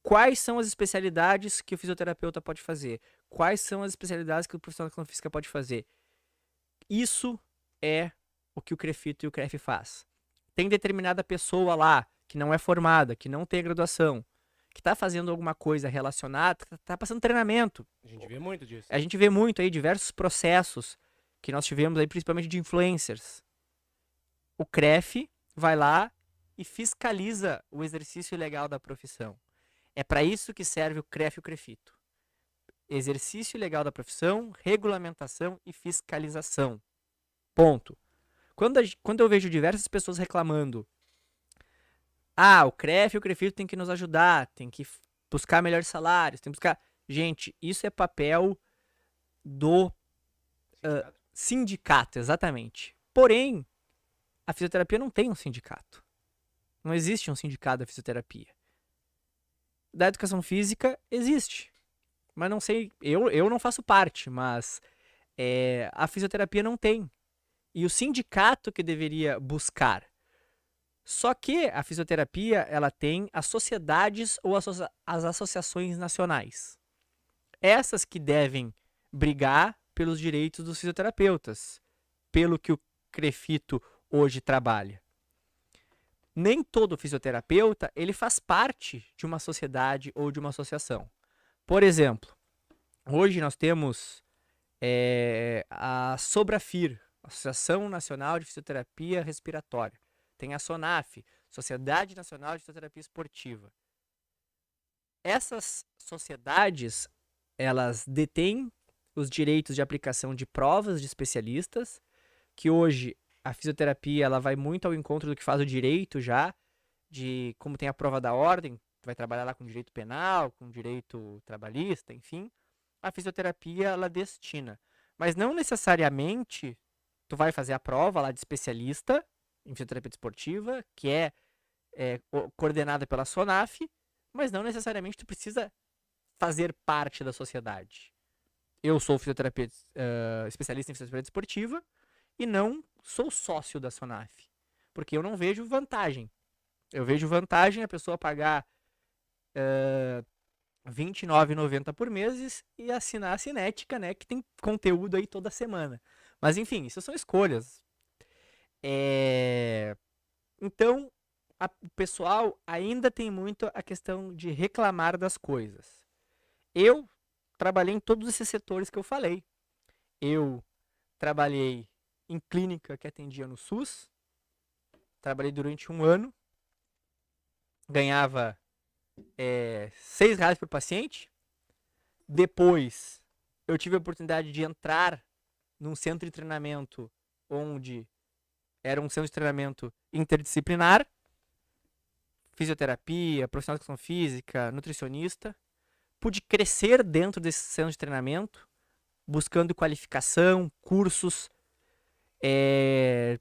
Quais são as especialidades que o fisioterapeuta pode fazer? Quais são as especialidades que o profissional de educação física pode fazer? Isso é o que o CREFITO e o CREF faz tem determinada pessoa lá que não é formada, que não tem graduação, que está fazendo alguma coisa relacionada, está passando treinamento. A gente vê muito disso. A gente vê muito aí diversos processos que nós tivemos aí, principalmente de influencers. O CREF vai lá e fiscaliza o exercício legal da profissão. É para isso que serve o CREF e o CREFITO. Exercício legal da profissão, regulamentação e fiscalização. Ponto. Quando, a, quando eu vejo diversas pessoas reclamando, ah, o CREF e o CREFITO tem que nos ajudar, tem que buscar melhores salários, tem que buscar. Gente, isso é papel do sindicato, uh, sindicato exatamente. Porém, a fisioterapia não tem um sindicato. Não existe um sindicato da fisioterapia. Da educação física existe. Mas não sei, eu, eu não faço parte, mas é, a fisioterapia não tem e o sindicato que deveria buscar. Só que a fisioterapia ela tem as sociedades ou as associações nacionais. Essas que devem brigar pelos direitos dos fisioterapeutas, pelo que o Crefito hoje trabalha. Nem todo fisioterapeuta ele faz parte de uma sociedade ou de uma associação. Por exemplo, hoje nós temos é, a Sobrafir, Associação Nacional de Fisioterapia Respiratória. Tem a SONAF, Sociedade Nacional de Fisioterapia Esportiva. Essas sociedades, elas detêm os direitos de aplicação de provas de especialistas, que hoje a fisioterapia ela vai muito ao encontro do que faz o direito já, de como tem a prova da ordem, vai trabalhar lá com direito penal, com direito trabalhista, enfim. A fisioterapia ela destina, mas não necessariamente tu vai fazer a prova lá de especialista em fisioterapia esportiva, que é, é coordenada pela SONAF, mas não necessariamente tu precisa fazer parte da sociedade. Eu sou fisioterapeuta uh, especialista em fisioterapia esportiva e não sou sócio da SONAF, porque eu não vejo vantagem. Eu vejo vantagem a pessoa pagar uh, R$ 29,90 por mês e assinar a Cinética, né? Que tem conteúdo aí toda semana. Mas enfim, isso são escolhas. É... Então, a, o pessoal ainda tem muito a questão de reclamar das coisas. Eu trabalhei em todos esses setores que eu falei. Eu trabalhei em clínica que atendia no SUS. Trabalhei durante um ano. Ganhava é, seis reais por paciente. Depois, eu tive a oportunidade de entrar num centro de treinamento onde era um centro de treinamento interdisciplinar, fisioterapia, profissional de educação física, nutricionista. Pude crescer dentro desse centro de treinamento, buscando qualificação, cursos. É...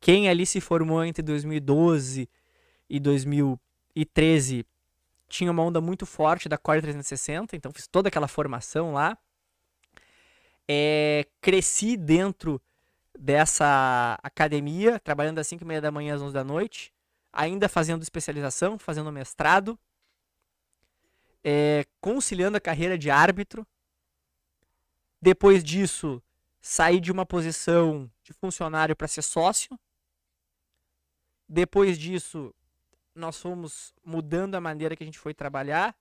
Quem ali se formou entre 2012 e 2013 tinha uma onda muito forte da Core 360, então fiz toda aquela formação lá. É, cresci dentro dessa academia, trabalhando às 5 e meia da manhã às 11 da noite, ainda fazendo especialização, fazendo mestrado, é, conciliando a carreira de árbitro. Depois disso, saí de uma posição de funcionário para ser sócio. Depois disso, nós fomos mudando a maneira que a gente foi trabalhar.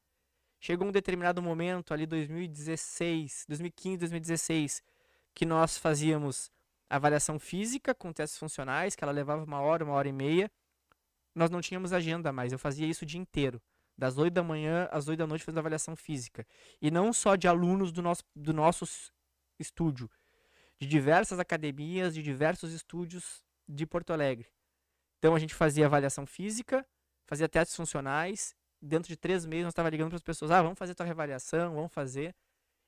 Chegou um determinado momento, ali 2016, 2015, 2016, que nós fazíamos avaliação física com testes funcionais, que ela levava uma hora, uma hora e meia. Nós não tínhamos agenda mais, eu fazia isso o dia inteiro. Das 8 da manhã às 8 da noite fazendo avaliação física. E não só de alunos do nosso, do nosso estúdio, de diversas academias, de diversos estúdios de Porto Alegre. Então a gente fazia avaliação física, fazia testes funcionais. Dentro de três meses nós estava ligando para as pessoas: ah, vamos fazer tua reavaliação, vamos fazer.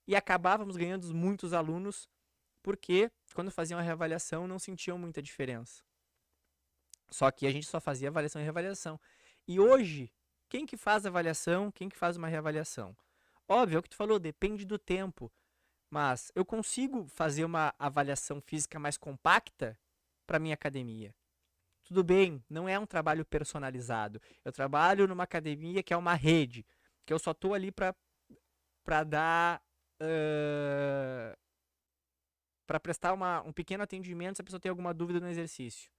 E acabávamos ganhando muitos alunos porque quando faziam a reavaliação não sentiam muita diferença. Só que a gente só fazia avaliação e reavaliação. E hoje, quem que faz avaliação, quem que faz uma reavaliação? Óbvio, é o que tu falou, depende do tempo. Mas eu consigo fazer uma avaliação física mais compacta para minha academia. Tudo bem, não é um trabalho personalizado. Eu trabalho numa academia que é uma rede, que eu só estou ali para dar uh, para prestar uma, um pequeno atendimento se a pessoa tem alguma dúvida no exercício.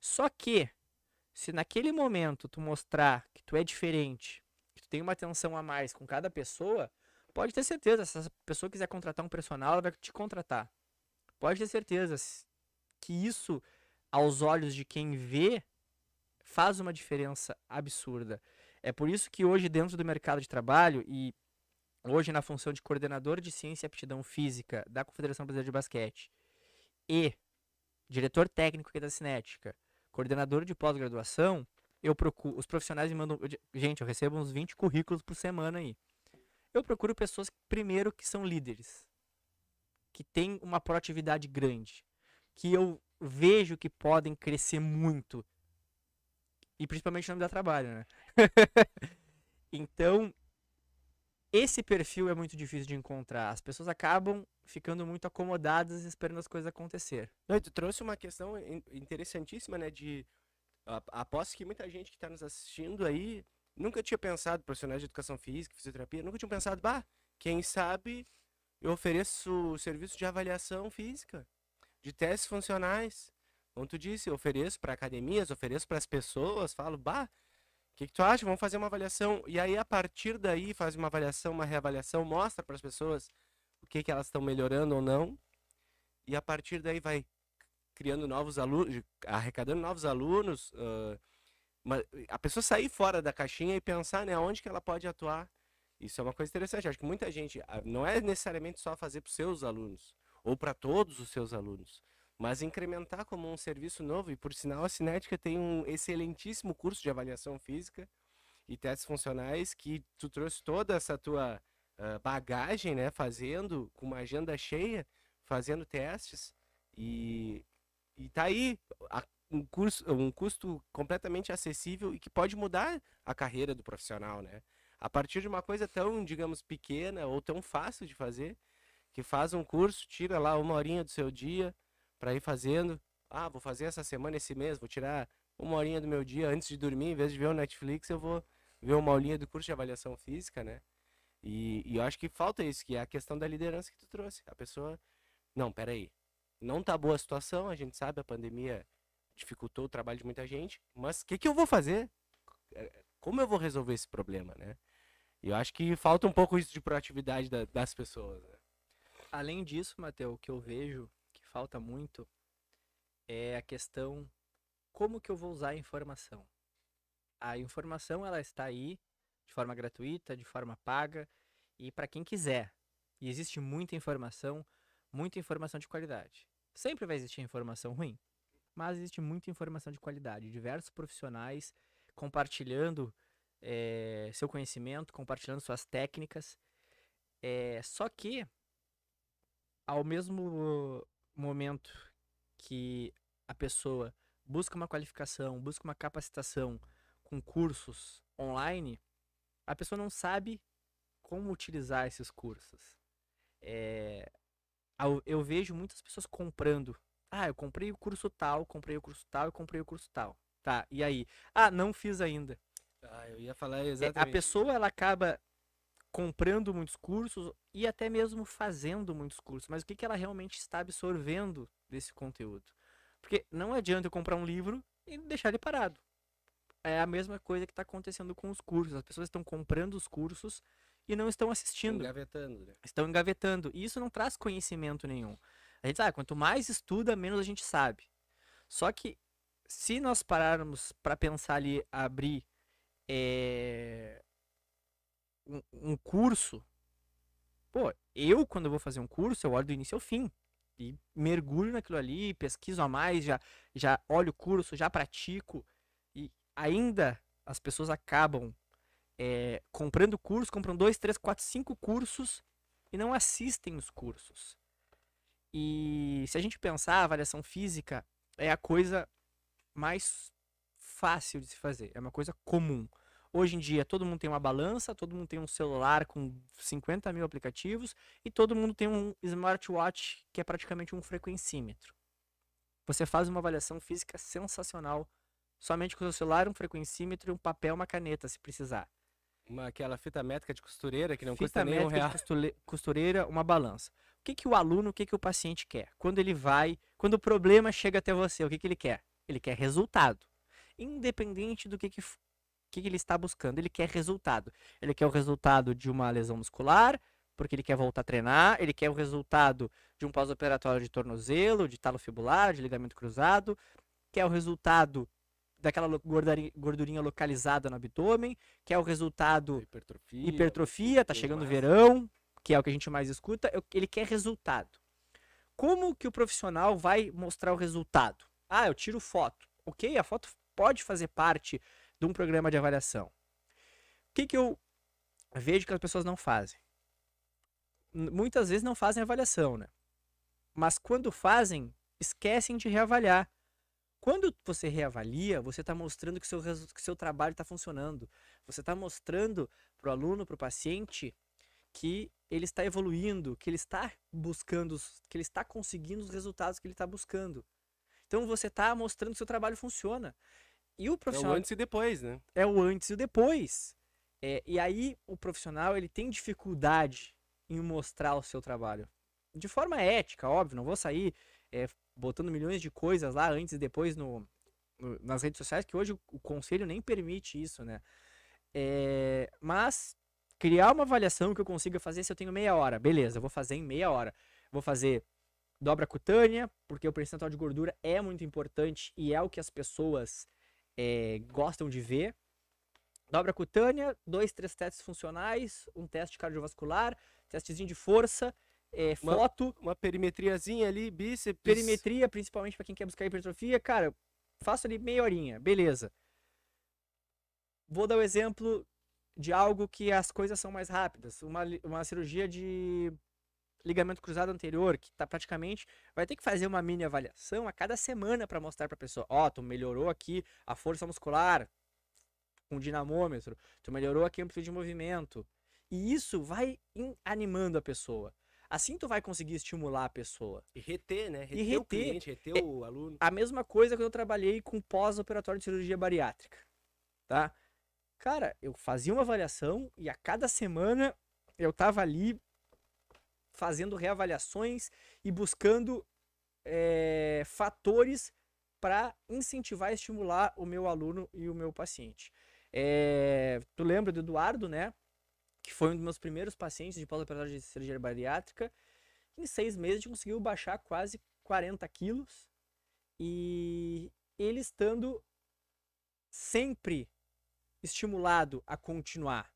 Só que, se naquele momento tu mostrar que tu é diferente, que tu tem uma atenção a mais com cada pessoa, pode ter certeza, se essa pessoa quiser contratar um personal, ela vai te contratar. Pode ter certeza que isso, aos olhos de quem vê, faz uma diferença absurda. É por isso que hoje, dentro do mercado de trabalho, e hoje na função de coordenador de ciência e aptidão física da Confederação Brasileira de Basquete e diretor técnico aqui da Cinética, coordenador de pós-graduação, eu procuro, os profissionais me mandam, gente, eu recebo uns 20 currículos por semana aí. Eu procuro pessoas primeiro que são líderes, que têm uma proatividade grande, que eu vejo que podem crescer muito e principalmente não me trabalho, né? então, esse perfil é muito difícil de encontrar. As pessoas acabam ficando muito acomodadas esperando as coisas acontecer. Não, tu trouxe uma questão interessantíssima, né? De aposto que muita gente que está nos assistindo aí nunca tinha pensado, profissionais de educação física, fisioterapia, nunca tinha pensado, bah, quem sabe eu ofereço serviço de avaliação física, de testes funcionais. Como tu disse, eu ofereço para academias, ofereço para as pessoas, falo, bah, o que, que, tu acha? Vamos fazer uma avaliação. E aí, a partir daí, faz uma avaliação, uma reavaliação, mostra para as pessoas o que, que elas estão melhorando ou não. E a partir daí vai criando novos alunos, arrecadando novos alunos. Uh, uma, a pessoa sair fora da caixinha e pensar né, onde que ela pode atuar. Isso é uma coisa interessante. Acho que muita gente não é necessariamente só fazer para os seus alunos ou para todos os seus alunos mas incrementar como um serviço novo. E por sinal, a Cinética tem um excelentíssimo curso de avaliação física e testes funcionais que tu trouxe toda essa tua uh, bagagem, né, fazendo com uma agenda cheia, fazendo testes e e tá aí a, um curso, um custo completamente acessível e que pode mudar a carreira do profissional, né? A partir de uma coisa tão, digamos, pequena ou tão fácil de fazer, que faz um curso, tira lá uma horinha do seu dia, para ir fazendo. Ah, vou fazer essa semana, esse mês, vou tirar uma horinha do meu dia antes de dormir, em vez de ver o Netflix, eu vou ver uma aulinha do curso de avaliação física, né? E, e eu acho que falta isso, que é a questão da liderança que tu trouxe. A pessoa, não, peraí, não tá boa a situação, a gente sabe, a pandemia dificultou o trabalho de muita gente, mas o que, que eu vou fazer? É, como eu vou resolver esse problema, né? E eu acho que falta um pouco isso de proatividade da, das pessoas. Né? Além disso, Matheus, o que eu vejo que falta muito é a questão como que eu vou usar a informação. A informação ela está aí de forma gratuita, de forma paga e para quem quiser. E existe muita informação, muita informação de qualidade. Sempre vai existir informação ruim, mas existe muita informação de qualidade. Diversos profissionais compartilhando é, seu conhecimento, compartilhando suas técnicas. É, só que, ao mesmo momento que a pessoa busca uma qualificação, busca uma capacitação com cursos online, a pessoa não sabe como utilizar esses cursos. É, eu vejo muitas pessoas comprando. Ah, eu comprei o curso tal, comprei o curso tal, eu comprei o curso tal. Tá, e aí? Ah, não fiz ainda. Ah, eu ia falar É, exatamente. A pessoa ela acaba comprando muitos cursos e até mesmo fazendo muitos cursos, mas o que, que ela realmente está absorvendo desse conteúdo? Porque não adianta eu comprar um livro e deixar ele parado. É a mesma coisa que está acontecendo com os cursos. As pessoas estão comprando os cursos e não estão assistindo, Engavetando, né? estão engavetando. E isso não traz conhecimento nenhum. A gente sabe, quanto mais estuda, menos a gente sabe. Só que se nós pararmos para pensar ali, abrir é, um, um curso, pô, eu quando vou fazer um curso, eu olho do início ao fim e mergulho naquilo ali, pesquiso a mais, já, já olho o curso, já pratico e ainda as pessoas acabam é, comprando curso, compram dois, três, quatro, cinco cursos e não assistem os cursos. E se a gente pensar, a avaliação física é a coisa mais fácil de se fazer, é uma coisa comum. Hoje em dia, todo mundo tem uma balança, todo mundo tem um celular com 50 mil aplicativos e todo mundo tem um smartwatch que é praticamente um frequencímetro. Você faz uma avaliação física sensacional somente com o seu celular, um frequencímetro, um papel, uma caneta, se precisar. Uma, aquela fita métrica de costureira que não Fita custa nem um real. costureira, uma balança. O que, que o aluno, o que, que o paciente quer? Quando ele vai, quando o problema chega até você, o que, que ele quer? Ele quer resultado. Independente do que, que, que, que ele está buscando, ele quer resultado. Ele quer o resultado de uma lesão muscular, porque ele quer voltar a treinar, ele quer o resultado de um pós-operatório de tornozelo, de talo fibular, de ligamento cruzado, quer o resultado daquela gordurinha localizada no abdômen, quer o resultado Hipertrofia. hipertrofia, tá chegando o verão, que é o que a gente mais escuta, ele quer resultado. Como que o profissional vai mostrar o resultado? Ah, eu tiro foto. Ok, a foto pode fazer parte de um programa de avaliação. O que, que eu vejo que as pessoas não fazem? Muitas vezes não fazem avaliação, né? Mas quando fazem, esquecem de reavaliar. Quando você reavalia, você está mostrando que seu, resu- que seu trabalho está funcionando. Você está mostrando para o aluno, para o paciente, que ele está evoluindo, que ele está buscando, que ele está conseguindo os resultados que ele está buscando. Então você está mostrando que seu trabalho funciona. E o É o profissional antes e depois, né? é o antes e o depois. É, e aí o profissional ele tem dificuldade em mostrar o seu trabalho. De forma ética, óbvio, não vou sair é, botando milhões de coisas lá antes e depois no, no- nas redes sociais, que hoje o, o conselho nem permite isso, né? É, mas criar uma avaliação que eu consiga fazer se eu tenho meia hora. Beleza, eu vou fazer em meia hora. Vou fazer dobra cutânea, porque o percentual de gordura é muito importante e é o que as pessoas é, gostam de ver. Dobra cutânea, dois, três testes funcionais, um teste cardiovascular, testezinho de força, é, Uma- foto, Uma perimetriazinha ali, bíceps. perimetria, principalmente para quem quer buscar hipertrofia. Cara, faço ali meia horinha, beleza. Vou dar o exemplo de algo que as coisas são mais rápidas. Uma, uma cirurgia de ligamento cruzado anterior, que tá praticamente. Vai ter que fazer uma mini avaliação a cada semana para mostrar para a pessoa: Ó, tu melhorou aqui a força muscular com o dinamômetro, tu melhorou aqui a amplitude de movimento. E isso vai animando a pessoa. Assim tu vai conseguir estimular a pessoa. E reter, né? Reter, o reter. cliente, reter É- o aluno. A mesma coisa quando eu trabalhei com pós-operatório de cirurgia bariátrica, tá? Cara, eu fazia uma avaliação e a cada semana eu estava ali fazendo reavaliações e buscando é, fatores para incentivar e estimular o meu aluno e o meu paciente. É, tu lembra do Eduardo, né? Que foi um dos meus primeiros pacientes de pós-operatório de cirurgia bariátrica. Em seis meses, a gente conseguiu baixar quase 40 quilos. E ele estando sempre estimulado a continuar.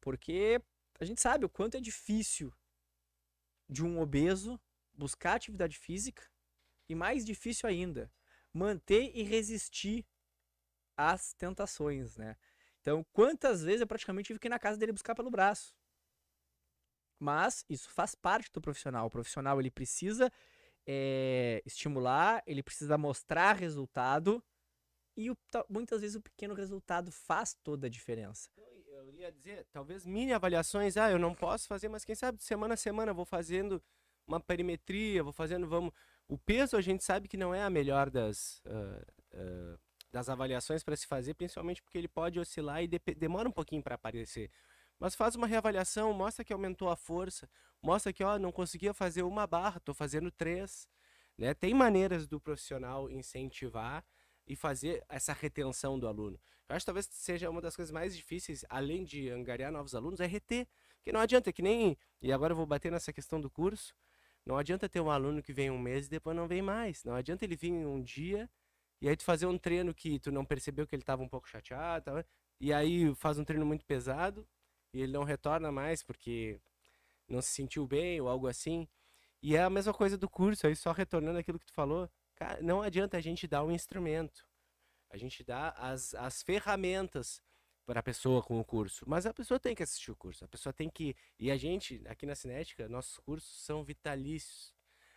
Porque a gente sabe o quanto é difícil de um obeso buscar atividade física e mais difícil ainda, manter e resistir às tentações, né? Então, quantas vezes eu praticamente tive que ir na casa dele buscar pelo braço. Mas isso faz parte do profissional. O profissional ele precisa é, estimular, ele precisa mostrar resultado e o, muitas vezes o pequeno resultado faz toda a diferença. Ia dizer, talvez mini avaliações, ah, eu não posso fazer, mas quem sabe de semana a semana vou fazendo uma perimetria, vou fazendo, vamos. O peso a gente sabe que não é a melhor das, uh, uh, das avaliações para se fazer, principalmente porque ele pode oscilar e de demora um pouquinho para aparecer. Mas faz uma reavaliação, mostra que aumentou a força, mostra que ó, não conseguia fazer uma barra, estou fazendo três. Né? Tem maneiras do profissional incentivar e fazer essa retenção do aluno. Eu acho que talvez seja uma das coisas mais difíceis, além de angariar novos alunos, é reter. Porque não adianta, que nem. E agora eu vou bater nessa questão do curso. Não adianta ter um aluno que vem um mês e depois não vem mais. Não adianta ele vir um dia e aí tu fazer um treino que tu não percebeu que ele estava um pouco chateado, e aí faz um treino muito pesado e ele não retorna mais porque não se sentiu bem ou algo assim. E é a mesma coisa do curso, aí só retornando aquilo que tu falou. Cara, não adianta a gente dar um instrumento. A gente dá as, as ferramentas para a pessoa com o curso. Mas a pessoa tem que assistir o curso. A pessoa tem que. E a gente, aqui na Cinética, nossos cursos são vitalícios.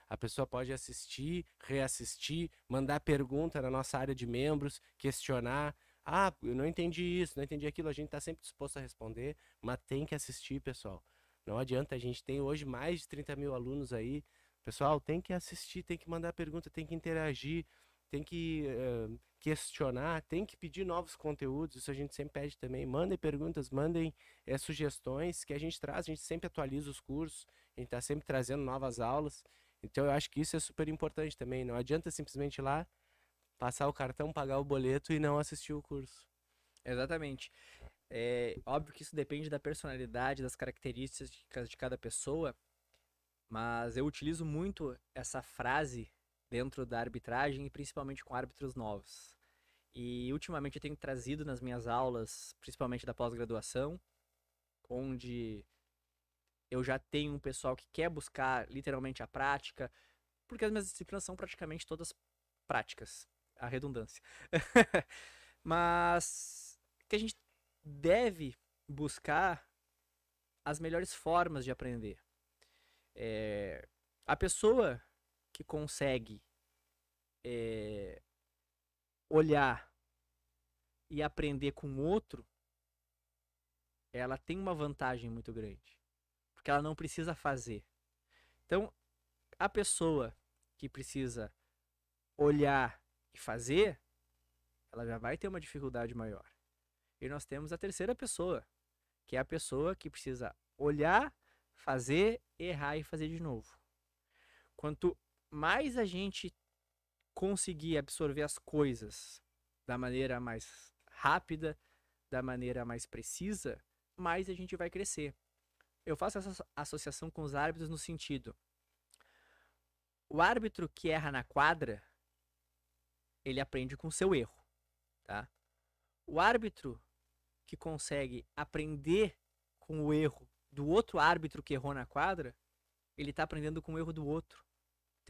A pessoa pode assistir, reassistir, mandar pergunta na nossa área de membros, questionar. Ah, eu não entendi isso, não entendi aquilo. A gente está sempre disposto a responder, mas tem que assistir, pessoal. Não adianta, a gente tem hoje mais de 30 mil alunos aí Pessoal, tem que assistir, tem que mandar pergunta, tem que interagir, tem que uh, questionar, tem que pedir novos conteúdos. Isso a gente sempre pede também. Mandem perguntas, mandem é, sugestões que a gente traz. A gente sempre atualiza os cursos, a gente está sempre trazendo novas aulas. Então eu acho que isso é super importante também. Não adianta simplesmente ir lá, passar o cartão, pagar o boleto e não assistir o curso. Exatamente. É óbvio que isso depende da personalidade, das características de cada pessoa, mas eu utilizo muito essa frase dentro da arbitragem e principalmente com árbitros novos. E ultimamente eu tenho trazido nas minhas aulas, principalmente da pós-graduação, onde eu já tenho um pessoal que quer buscar literalmente a prática, porque as minhas disciplinas são praticamente todas práticas, a redundância. Mas que a gente deve buscar as melhores formas de aprender. É, a pessoa que consegue é, olhar e aprender com o outro, ela tem uma vantagem muito grande. Porque ela não precisa fazer. Então, a pessoa que precisa olhar e fazer, ela já vai ter uma dificuldade maior. E nós temos a terceira pessoa, que é a pessoa que precisa olhar fazer, errar e fazer de novo. Quanto mais a gente conseguir absorver as coisas da maneira mais rápida, da maneira mais precisa, mais a gente vai crescer. Eu faço essa associação com os árbitros no sentido: o árbitro que erra na quadra, ele aprende com seu erro, tá? O árbitro que consegue aprender com o erro do outro árbitro que errou na quadra, ele tá aprendendo com o erro do outro.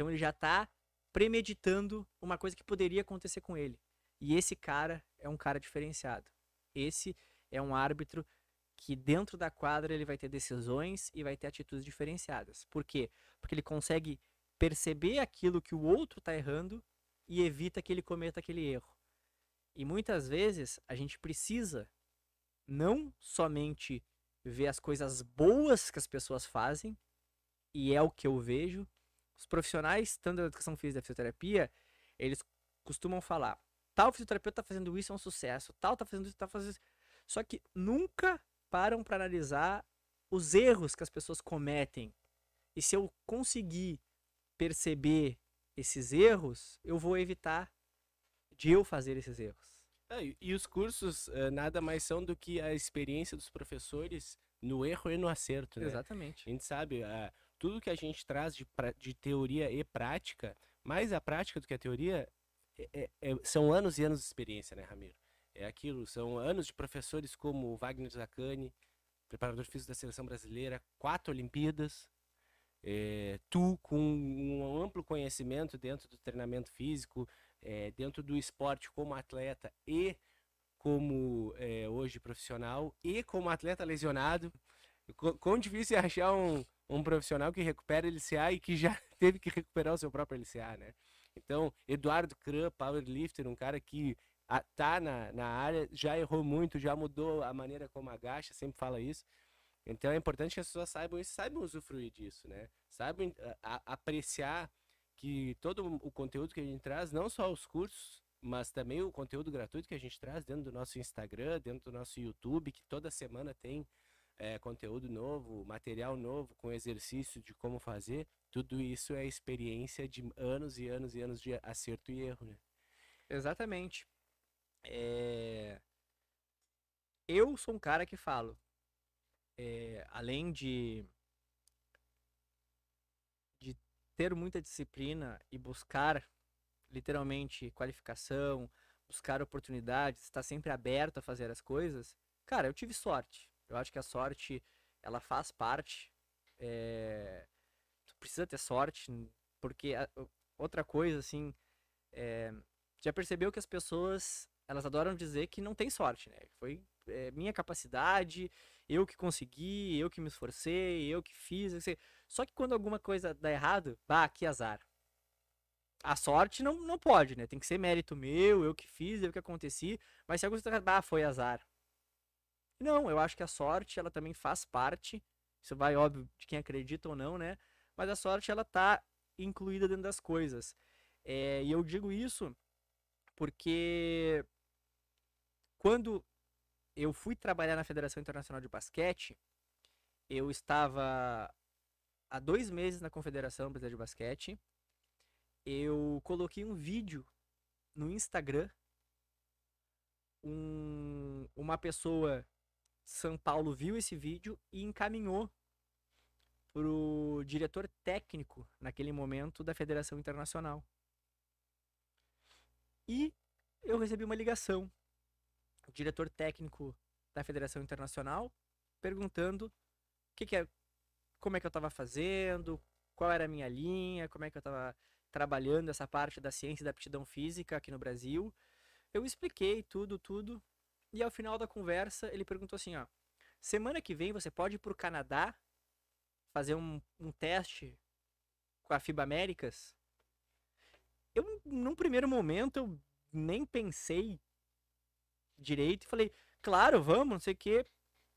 Então ele já tá premeditando uma coisa que poderia acontecer com ele. E esse cara é um cara diferenciado. Esse é um árbitro que dentro da quadra ele vai ter decisões e vai ter atitudes diferenciadas. Por quê? Porque ele consegue perceber aquilo que o outro está errando e evita que ele cometa aquele erro. E muitas vezes a gente precisa não somente ver as coisas boas que as pessoas fazem, e é o que eu vejo. Os profissionais, tanto da educação física e da fisioterapia, eles costumam falar: tal fisioterapeuta tá fazendo isso, é um sucesso, tal tá fazendo isso, tá fazendo isso. Só que nunca param para analisar os erros que as pessoas cometem e se eu conseguir perceber esses erros, eu vou evitar de eu fazer esses erros. É, e- e os cursos eh, nada mais são do que a experiência dos professores no erro e no acerto, né? Exatamente. A gente sabe, ah, tudo que a gente traz de, de teoria e prática, mais a prática do que a teoria, é- é- é- são anos e anos de experiência, né, Ramiro? É aquilo, são anos de professores como Wagner Zacani, preparador físico da seleção brasileira, quatro Olimpíadas, é, tu com um amplo conhecimento dentro do treinamento físico, é, dentro do esporte como atleta e como é, hoje profissional e como atleta lesionado. Qu- Quão difícil é achar um, um profissional que recupera LCA e que já teve que recuperar o seu próprio LCA, né? Então, Eduardo Kran, powerlifter, um cara que a- tá na, na área, já errou muito, já mudou a maneira como agacha, sempre fala isso. Então é importante que as pessoas saibam isso, saibam usufruir disso, né? Saibam a- a- apreciar que todo o conteúdo que a gente traz, não só os cursos, mas também o conteúdo gratuito que a gente traz dentro do nosso Instagram, dentro do nosso YouTube, que toda semana tem é, conteúdo novo, material novo, com exercício de como fazer. Tudo isso é experiência de anos e anos e anos de acerto e erro, né? Exatamente. É, Eu sou um cara que falo, é, além de de ter muita disciplina e buscar literalmente qualificação, buscar oportunidades, estar sempre aberto a fazer as coisas, cara, eu tive sorte. Eu acho que a sorte ela faz parte. é, Tu precisa ter sorte, porque a- outra coisa assim, é, já percebeu que as pessoas elas adoram dizer que não tem sorte, né? Foi é, minha capacidade, eu que consegui, eu que me esforcei, eu que fiz. sei. Só que quando alguma coisa dá errado, bah, que azar. A sorte não, não pode, né? Tem que ser mérito meu, eu que fiz, eu que aconteci. Mas se alguma coisa errado, bah, foi azar. Não, eu acho que a sorte, ela também faz parte. Isso vai, óbvio, de quem acredita ou não, né? Mas a sorte, ela tá incluída dentro das coisas. É, e eu digo isso porque quando eu fui trabalhar na Federação Internacional de Basquete, eu estava há dois meses na Confederação Brasileira de Basquete. Eu coloquei um vídeo no Instagram. Um- uma pessoa São Paulo viu esse vídeo e encaminhou pro diretor técnico naquele momento da Federação Internacional. E eu recebi uma ligação o diretor técnico da Federação Internacional perguntando o que, que é, como é que eu estava fazendo, qual era a minha linha, como é que eu estava trabalhando essa parte da ciência e da aptidão física aqui no Brasil. Eu expliquei tudo, tudo. E ao final da conversa, ele perguntou assim, ó, semana que vem você pode ir para o Canadá fazer um, um teste com a FIBA Américas? Eu, num primeiro momento, eu nem pensei direito e falei, claro, vamos, não sei o quê.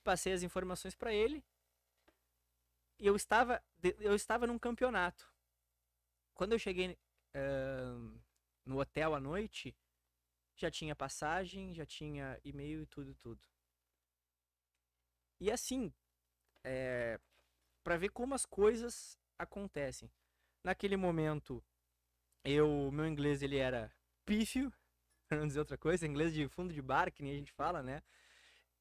Passei as informações para ele. E eu estava, eu estava num campeonato. Quando eu cheguei ahn, no hotel à noite, já tinha passagem, já tinha e-mail e tudo, tudo. E assim, é, para ver como as coisas acontecem. Naquele momento, eu, meu inglês ele era pífio, pra não dizer outra coisa, inglês de fundo de bar, que nem a gente fala, né?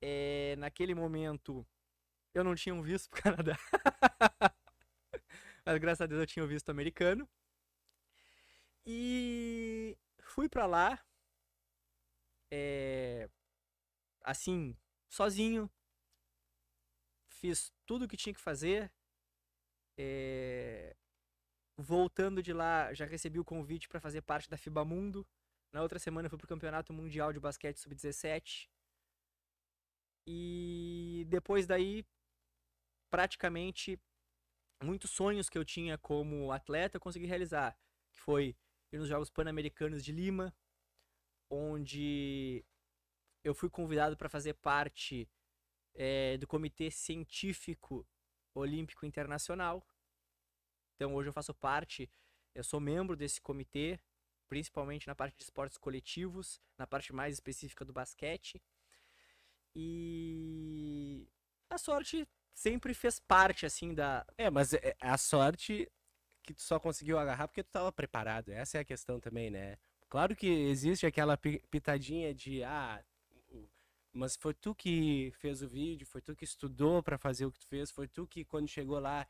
É, naquele momento, eu não tinha um visto pro Canadá. Mas graças a Deus eu tinha o visto americano. E fui pra lá, é, assim, sozinho. Fiz tudo o que tinha que fazer. é, voltando de lá, já recebi o convite para fazer parte da FIBA Mundo. Na outra semana eu fui pro Campeonato Mundial de Basquete Sub-17. E depois daí, praticamente, muitos sonhos que eu tinha como atleta eu consegui realizar. Que foi ir nos Jogos Pan-Americanos de Lima, onde eu fui convidado para fazer parte eh, do Comitê Científico Olímpico Internacional. Então hoje eu faço parte, eu sou membro desse comitê, principalmente na parte de esportes coletivos, na parte mais específica do basquete. E a sorte sempre fez parte, assim, da. É, mas é a sorte que tu só conseguiu agarrar porque tu tava preparado. Essa é a questão também, né? Claro que existe aquela pitadinha de, ah, mas foi tu que fez o vídeo, foi tu que estudou para fazer o que tu fez, foi tu que quando chegou lá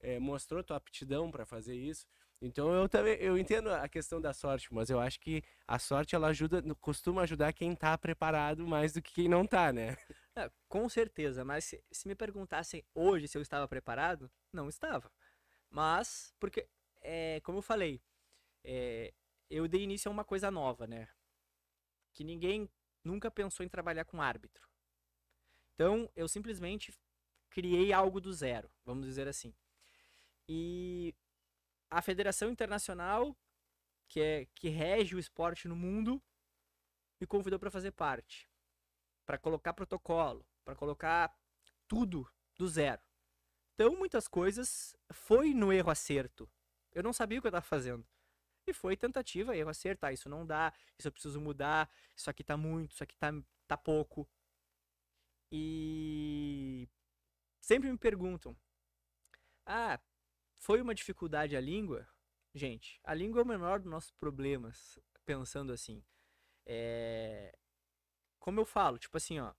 é, mostrou tua aptidão para fazer isso. Então eu também eu entendo a questão da sorte, mas eu acho que a sorte ela ajuda, costuma ajudar quem tá preparado mais do que quem não tá, né? É, com certeza, mas se, se, me perguntassem hoje se eu estava preparado, não estava. Mas, porque, é, como eu falei, é, eu dei início a uma coisa nova, né? Que ninguém nunca pensou em trabalhar com árbitro. Então, eu simplesmente criei algo do zero, vamos dizer assim. E a Federação Internacional, que, é, que rege o esporte no mundo, me convidou para fazer parte. Para colocar protocolo, para colocar tudo do zero. Então, muitas coisas foi no erro acerto. Eu não sabia o que eu estava fazendo. E foi tentativa, erro, acertar. Isso não dá, isso eu preciso mudar, isso aqui tá muito, isso aqui tá, tá pouco. E sempre me perguntam: Ah, foi uma dificuldade a língua? Gente, a língua é o menor dos nossos problemas, pensando assim. É... Como eu falo, tipo assim, ó.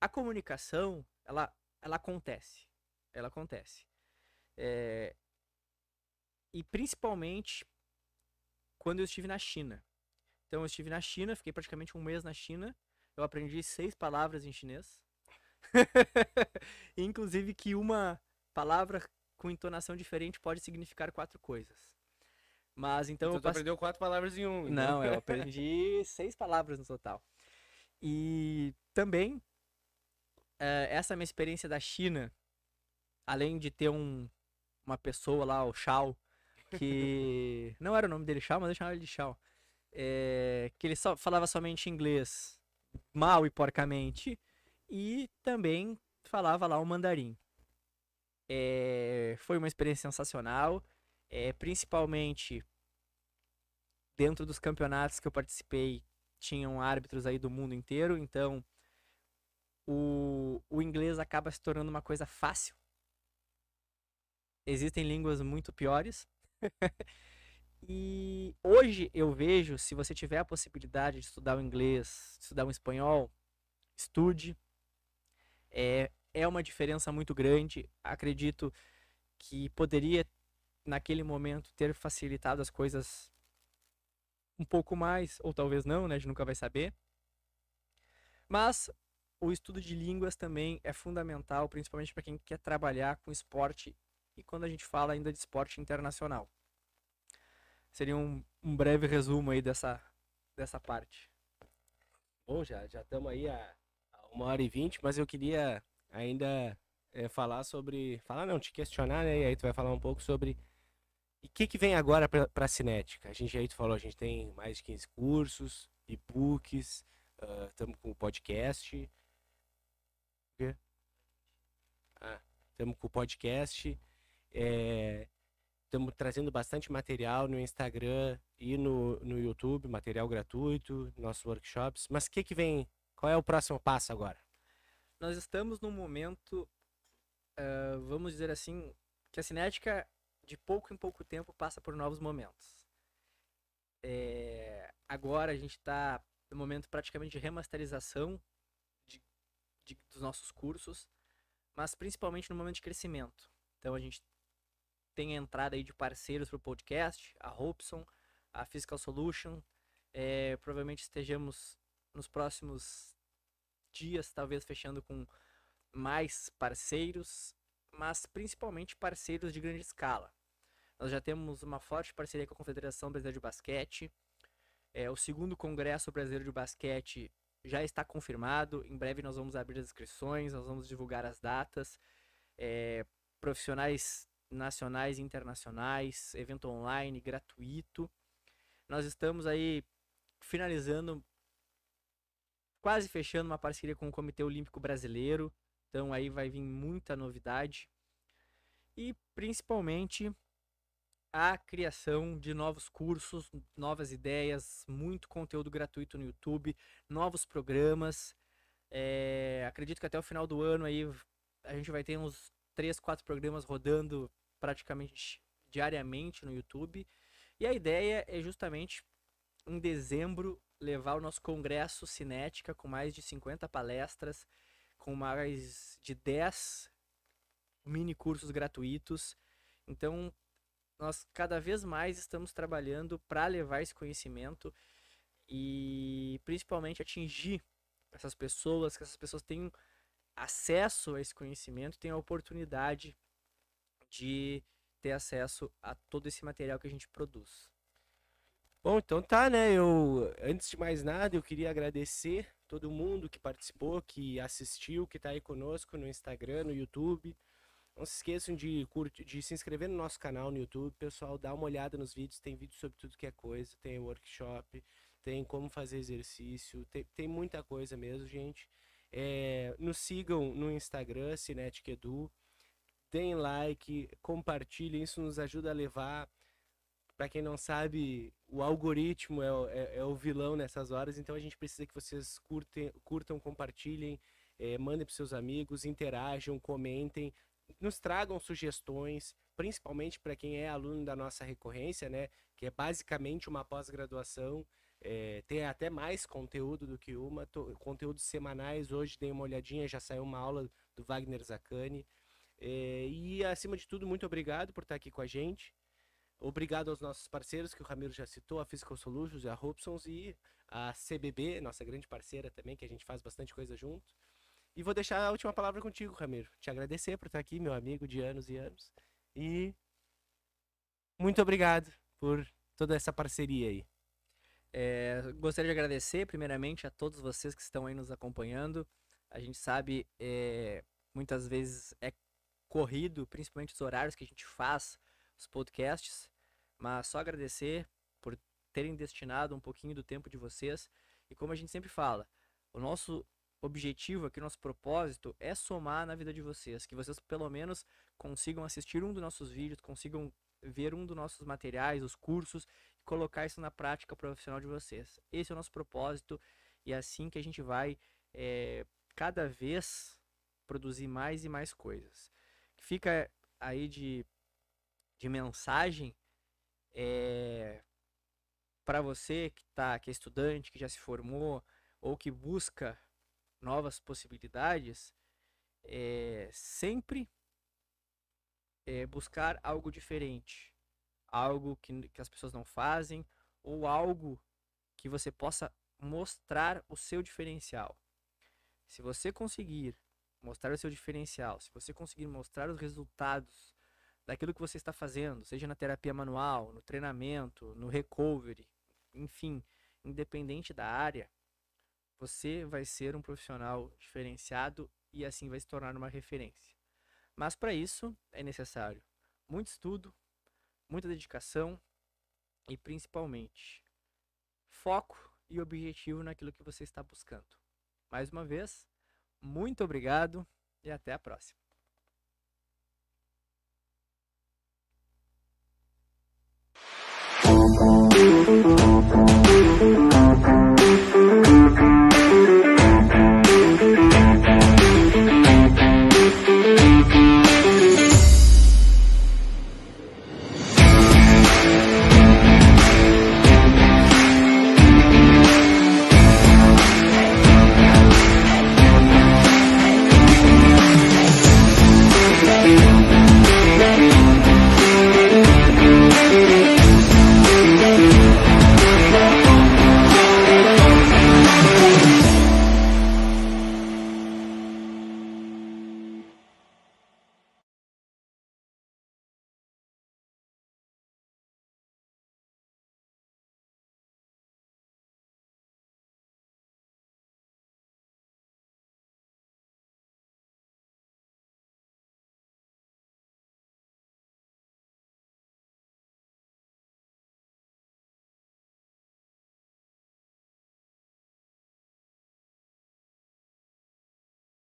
A comunicação, ela, ela acontece. Ela acontece. É... E principalmente quando eu estive na China. Então eu estive na China, fiquei praticamente um mês na China. Eu aprendi seis palavras em chinês. Inclusive que uma palavra com entonação diferente pode significar quatro coisas. Mas então, então eu passe... aprendeu quatro palavras em um. Então. Não, eu aprendi seis palavras no total. E também uh, essa minha experiência da China, além de ter um, uma pessoa lá, o Shao, que não era o nome dele Shao, mas eu chamava ele de Shao, é, que ele só falava somente inglês, mal e porcamente, e também falava lá o mandarim. É, foi uma experiência sensacional, é, principalmente dentro dos campeonatos que eu participei, tinham árbitros aí do mundo inteiro, então o, o inglês acaba se tornando uma coisa fácil. Existem línguas muito piores. e hoje eu vejo, se você tiver a possibilidade de estudar o inglês, estudar o espanhol, estude. É, é uma diferença muito grande. Acredito que poderia, naquele momento, ter facilitado as coisas um pouco mais, ou talvez não, né? A gente nunca vai saber. Mas o estudo de línguas também é fundamental, principalmente para quem quer trabalhar com esporte e quando a gente fala ainda de esporte internacional. Seria um, um breve resumo aí dessa, dessa parte. Bom, já estamos aí a, a uma hora e vinte, mas eu queria ainda é, falar sobre. Falar não, te questionar, né? E aí tu vai falar um pouco sobre. E o que, que vem agora para a Cinética? A gente aí tu falou, a gente tem mais de 15 cursos, e-books, estamos uh, com o podcast. Estamos ah, com o podcast. Estamos é, trazendo bastante material no Instagram e no, no YouTube, material gratuito, nossos workshops. Mas o que, que vem? Qual é o próximo passo agora? nós estamos num momento, uh, vamos dizer assim, que a cinética de pouco em pouco tempo passa por novos momentos. É, agora a gente está no momento praticamente de remasterização de, de, dos nossos cursos, mas principalmente no momento de crescimento. Então a gente tem entrada aí de parceiros para o podcast, a Hobson, a Physical Solution. É, provavelmente estejamos nos próximos dias, talvez fechando com mais parceiros, mas principalmente parceiros de grande escala. Nós já temos uma forte parceria com a Confederação Brasileira de Basquete. É, o segundo Congresso Brasileiro de Basquete já está confirmado. Em breve nós vamos abrir as inscrições, nós vamos divulgar as datas. É, profissionais nacionais e internacionais, evento online gratuito. Nós estamos aí finalizando quase fechando uma parceria com o Comitê Olímpico Brasileiro. Então aí vai vir muita novidade. E principalmente a criação de novos cursos, novas ideias, muito conteúdo gratuito no YouTube, novos programas. É, acredito que até o final do ano aí a gente vai ter uns três, quatro programas rodando praticamente diariamente no YouTube. E a ideia é justamente em dezembro levar o nosso congresso Cinética com mais de 50 palestras, com mais de 10 mini cursos gratuitos. Então, nós cada vez mais estamos trabalhando para levar esse conhecimento e principalmente atingir essas pessoas, que essas pessoas tenham acesso a esse conhecimento, tenham a oportunidade de ter acesso a todo esse material que a gente produz. Bom, então tá, né? Eu, antes de mais nada, eu queria agradecer todo mundo que participou, que assistiu, que tá aí conosco no Instagram, no YouTube. Não se esqueçam de, curtir, de se inscrever no nosso canal no YouTube. Pessoal, dá uma olhada nos vídeos. Tem vídeo sobre tudo que é coisa. Tem workshop, tem como fazer exercício. Tem, tem muita coisa mesmo, gente. É, nos sigam no Instagram, Cinetic Edu. Deem like, compartilhem. Isso nos ajuda a levar. Para quem não sabe, o algoritmo é, é, é, o vilão nessas horas. Então a gente precisa que vocês curtem, curtam, compartilhem. É, mandem para seus amigos, interajam, comentem nos tragam sugestões, principalmente para quem é aluno da nossa recorrência, né? Que é basicamente uma pós-graduação. É, tem até mais conteúdo do que uma, to, conteúdos semanais. Hoje dei uma olhadinha, já saiu uma aula do Wagner Zacani. É, e acima de tudo, muito obrigado por estar aqui com a gente. Obrigado aos nossos parceiros que o Ramiro já citou, a Physical Solutions, a Robsons e a CBB, nossa grande parceira também, que a gente faz bastante coisa junto. E vou deixar a última palavra contigo, Ramiro. Te agradecer por estar aqui, meu amigo de anos e anos. E muito obrigado por toda essa parceria aí. É, gostaria de agradecer, primeiramente, a todos vocês que estão aí nos acompanhando. A gente sabe, é, muitas vezes é corrido, principalmente os horários que a gente faz os podcasts, mas só agradecer por terem destinado um pouquinho do tempo de vocês. E como a gente sempre fala, o nosso objetivo aqui, nosso propósito é somar na vida de vocês, que vocês pelo menos consigam assistir um dos nossos vídeos, consigam ver um dos nossos materiais, os cursos colocar isso na prática profissional de vocês. Esse é o nosso propósito e é assim que a gente vai é, cada vez produzir mais e mais coisas. Fica aí de, de mensagem é, para você que tá, que é estudante, que já se formou ou que busca novas possibilidades, é sempre é buscar algo diferente, algo que, que as pessoas não fazem ou algo que você possa mostrar o seu diferencial. Se você conseguir mostrar o seu diferencial, se você conseguir mostrar os resultados daquilo que você está fazendo, seja na terapia manual, no treinamento, no recovery, enfim, independente da área, você vai ser um profissional diferenciado e assim vai se tornar uma referência. Mas para isso é necessário muito estudo, muita dedicação e principalmente foco e objetivo naquilo que você está buscando. Mais uma vez, muito obrigado e até a próxima. Thank you.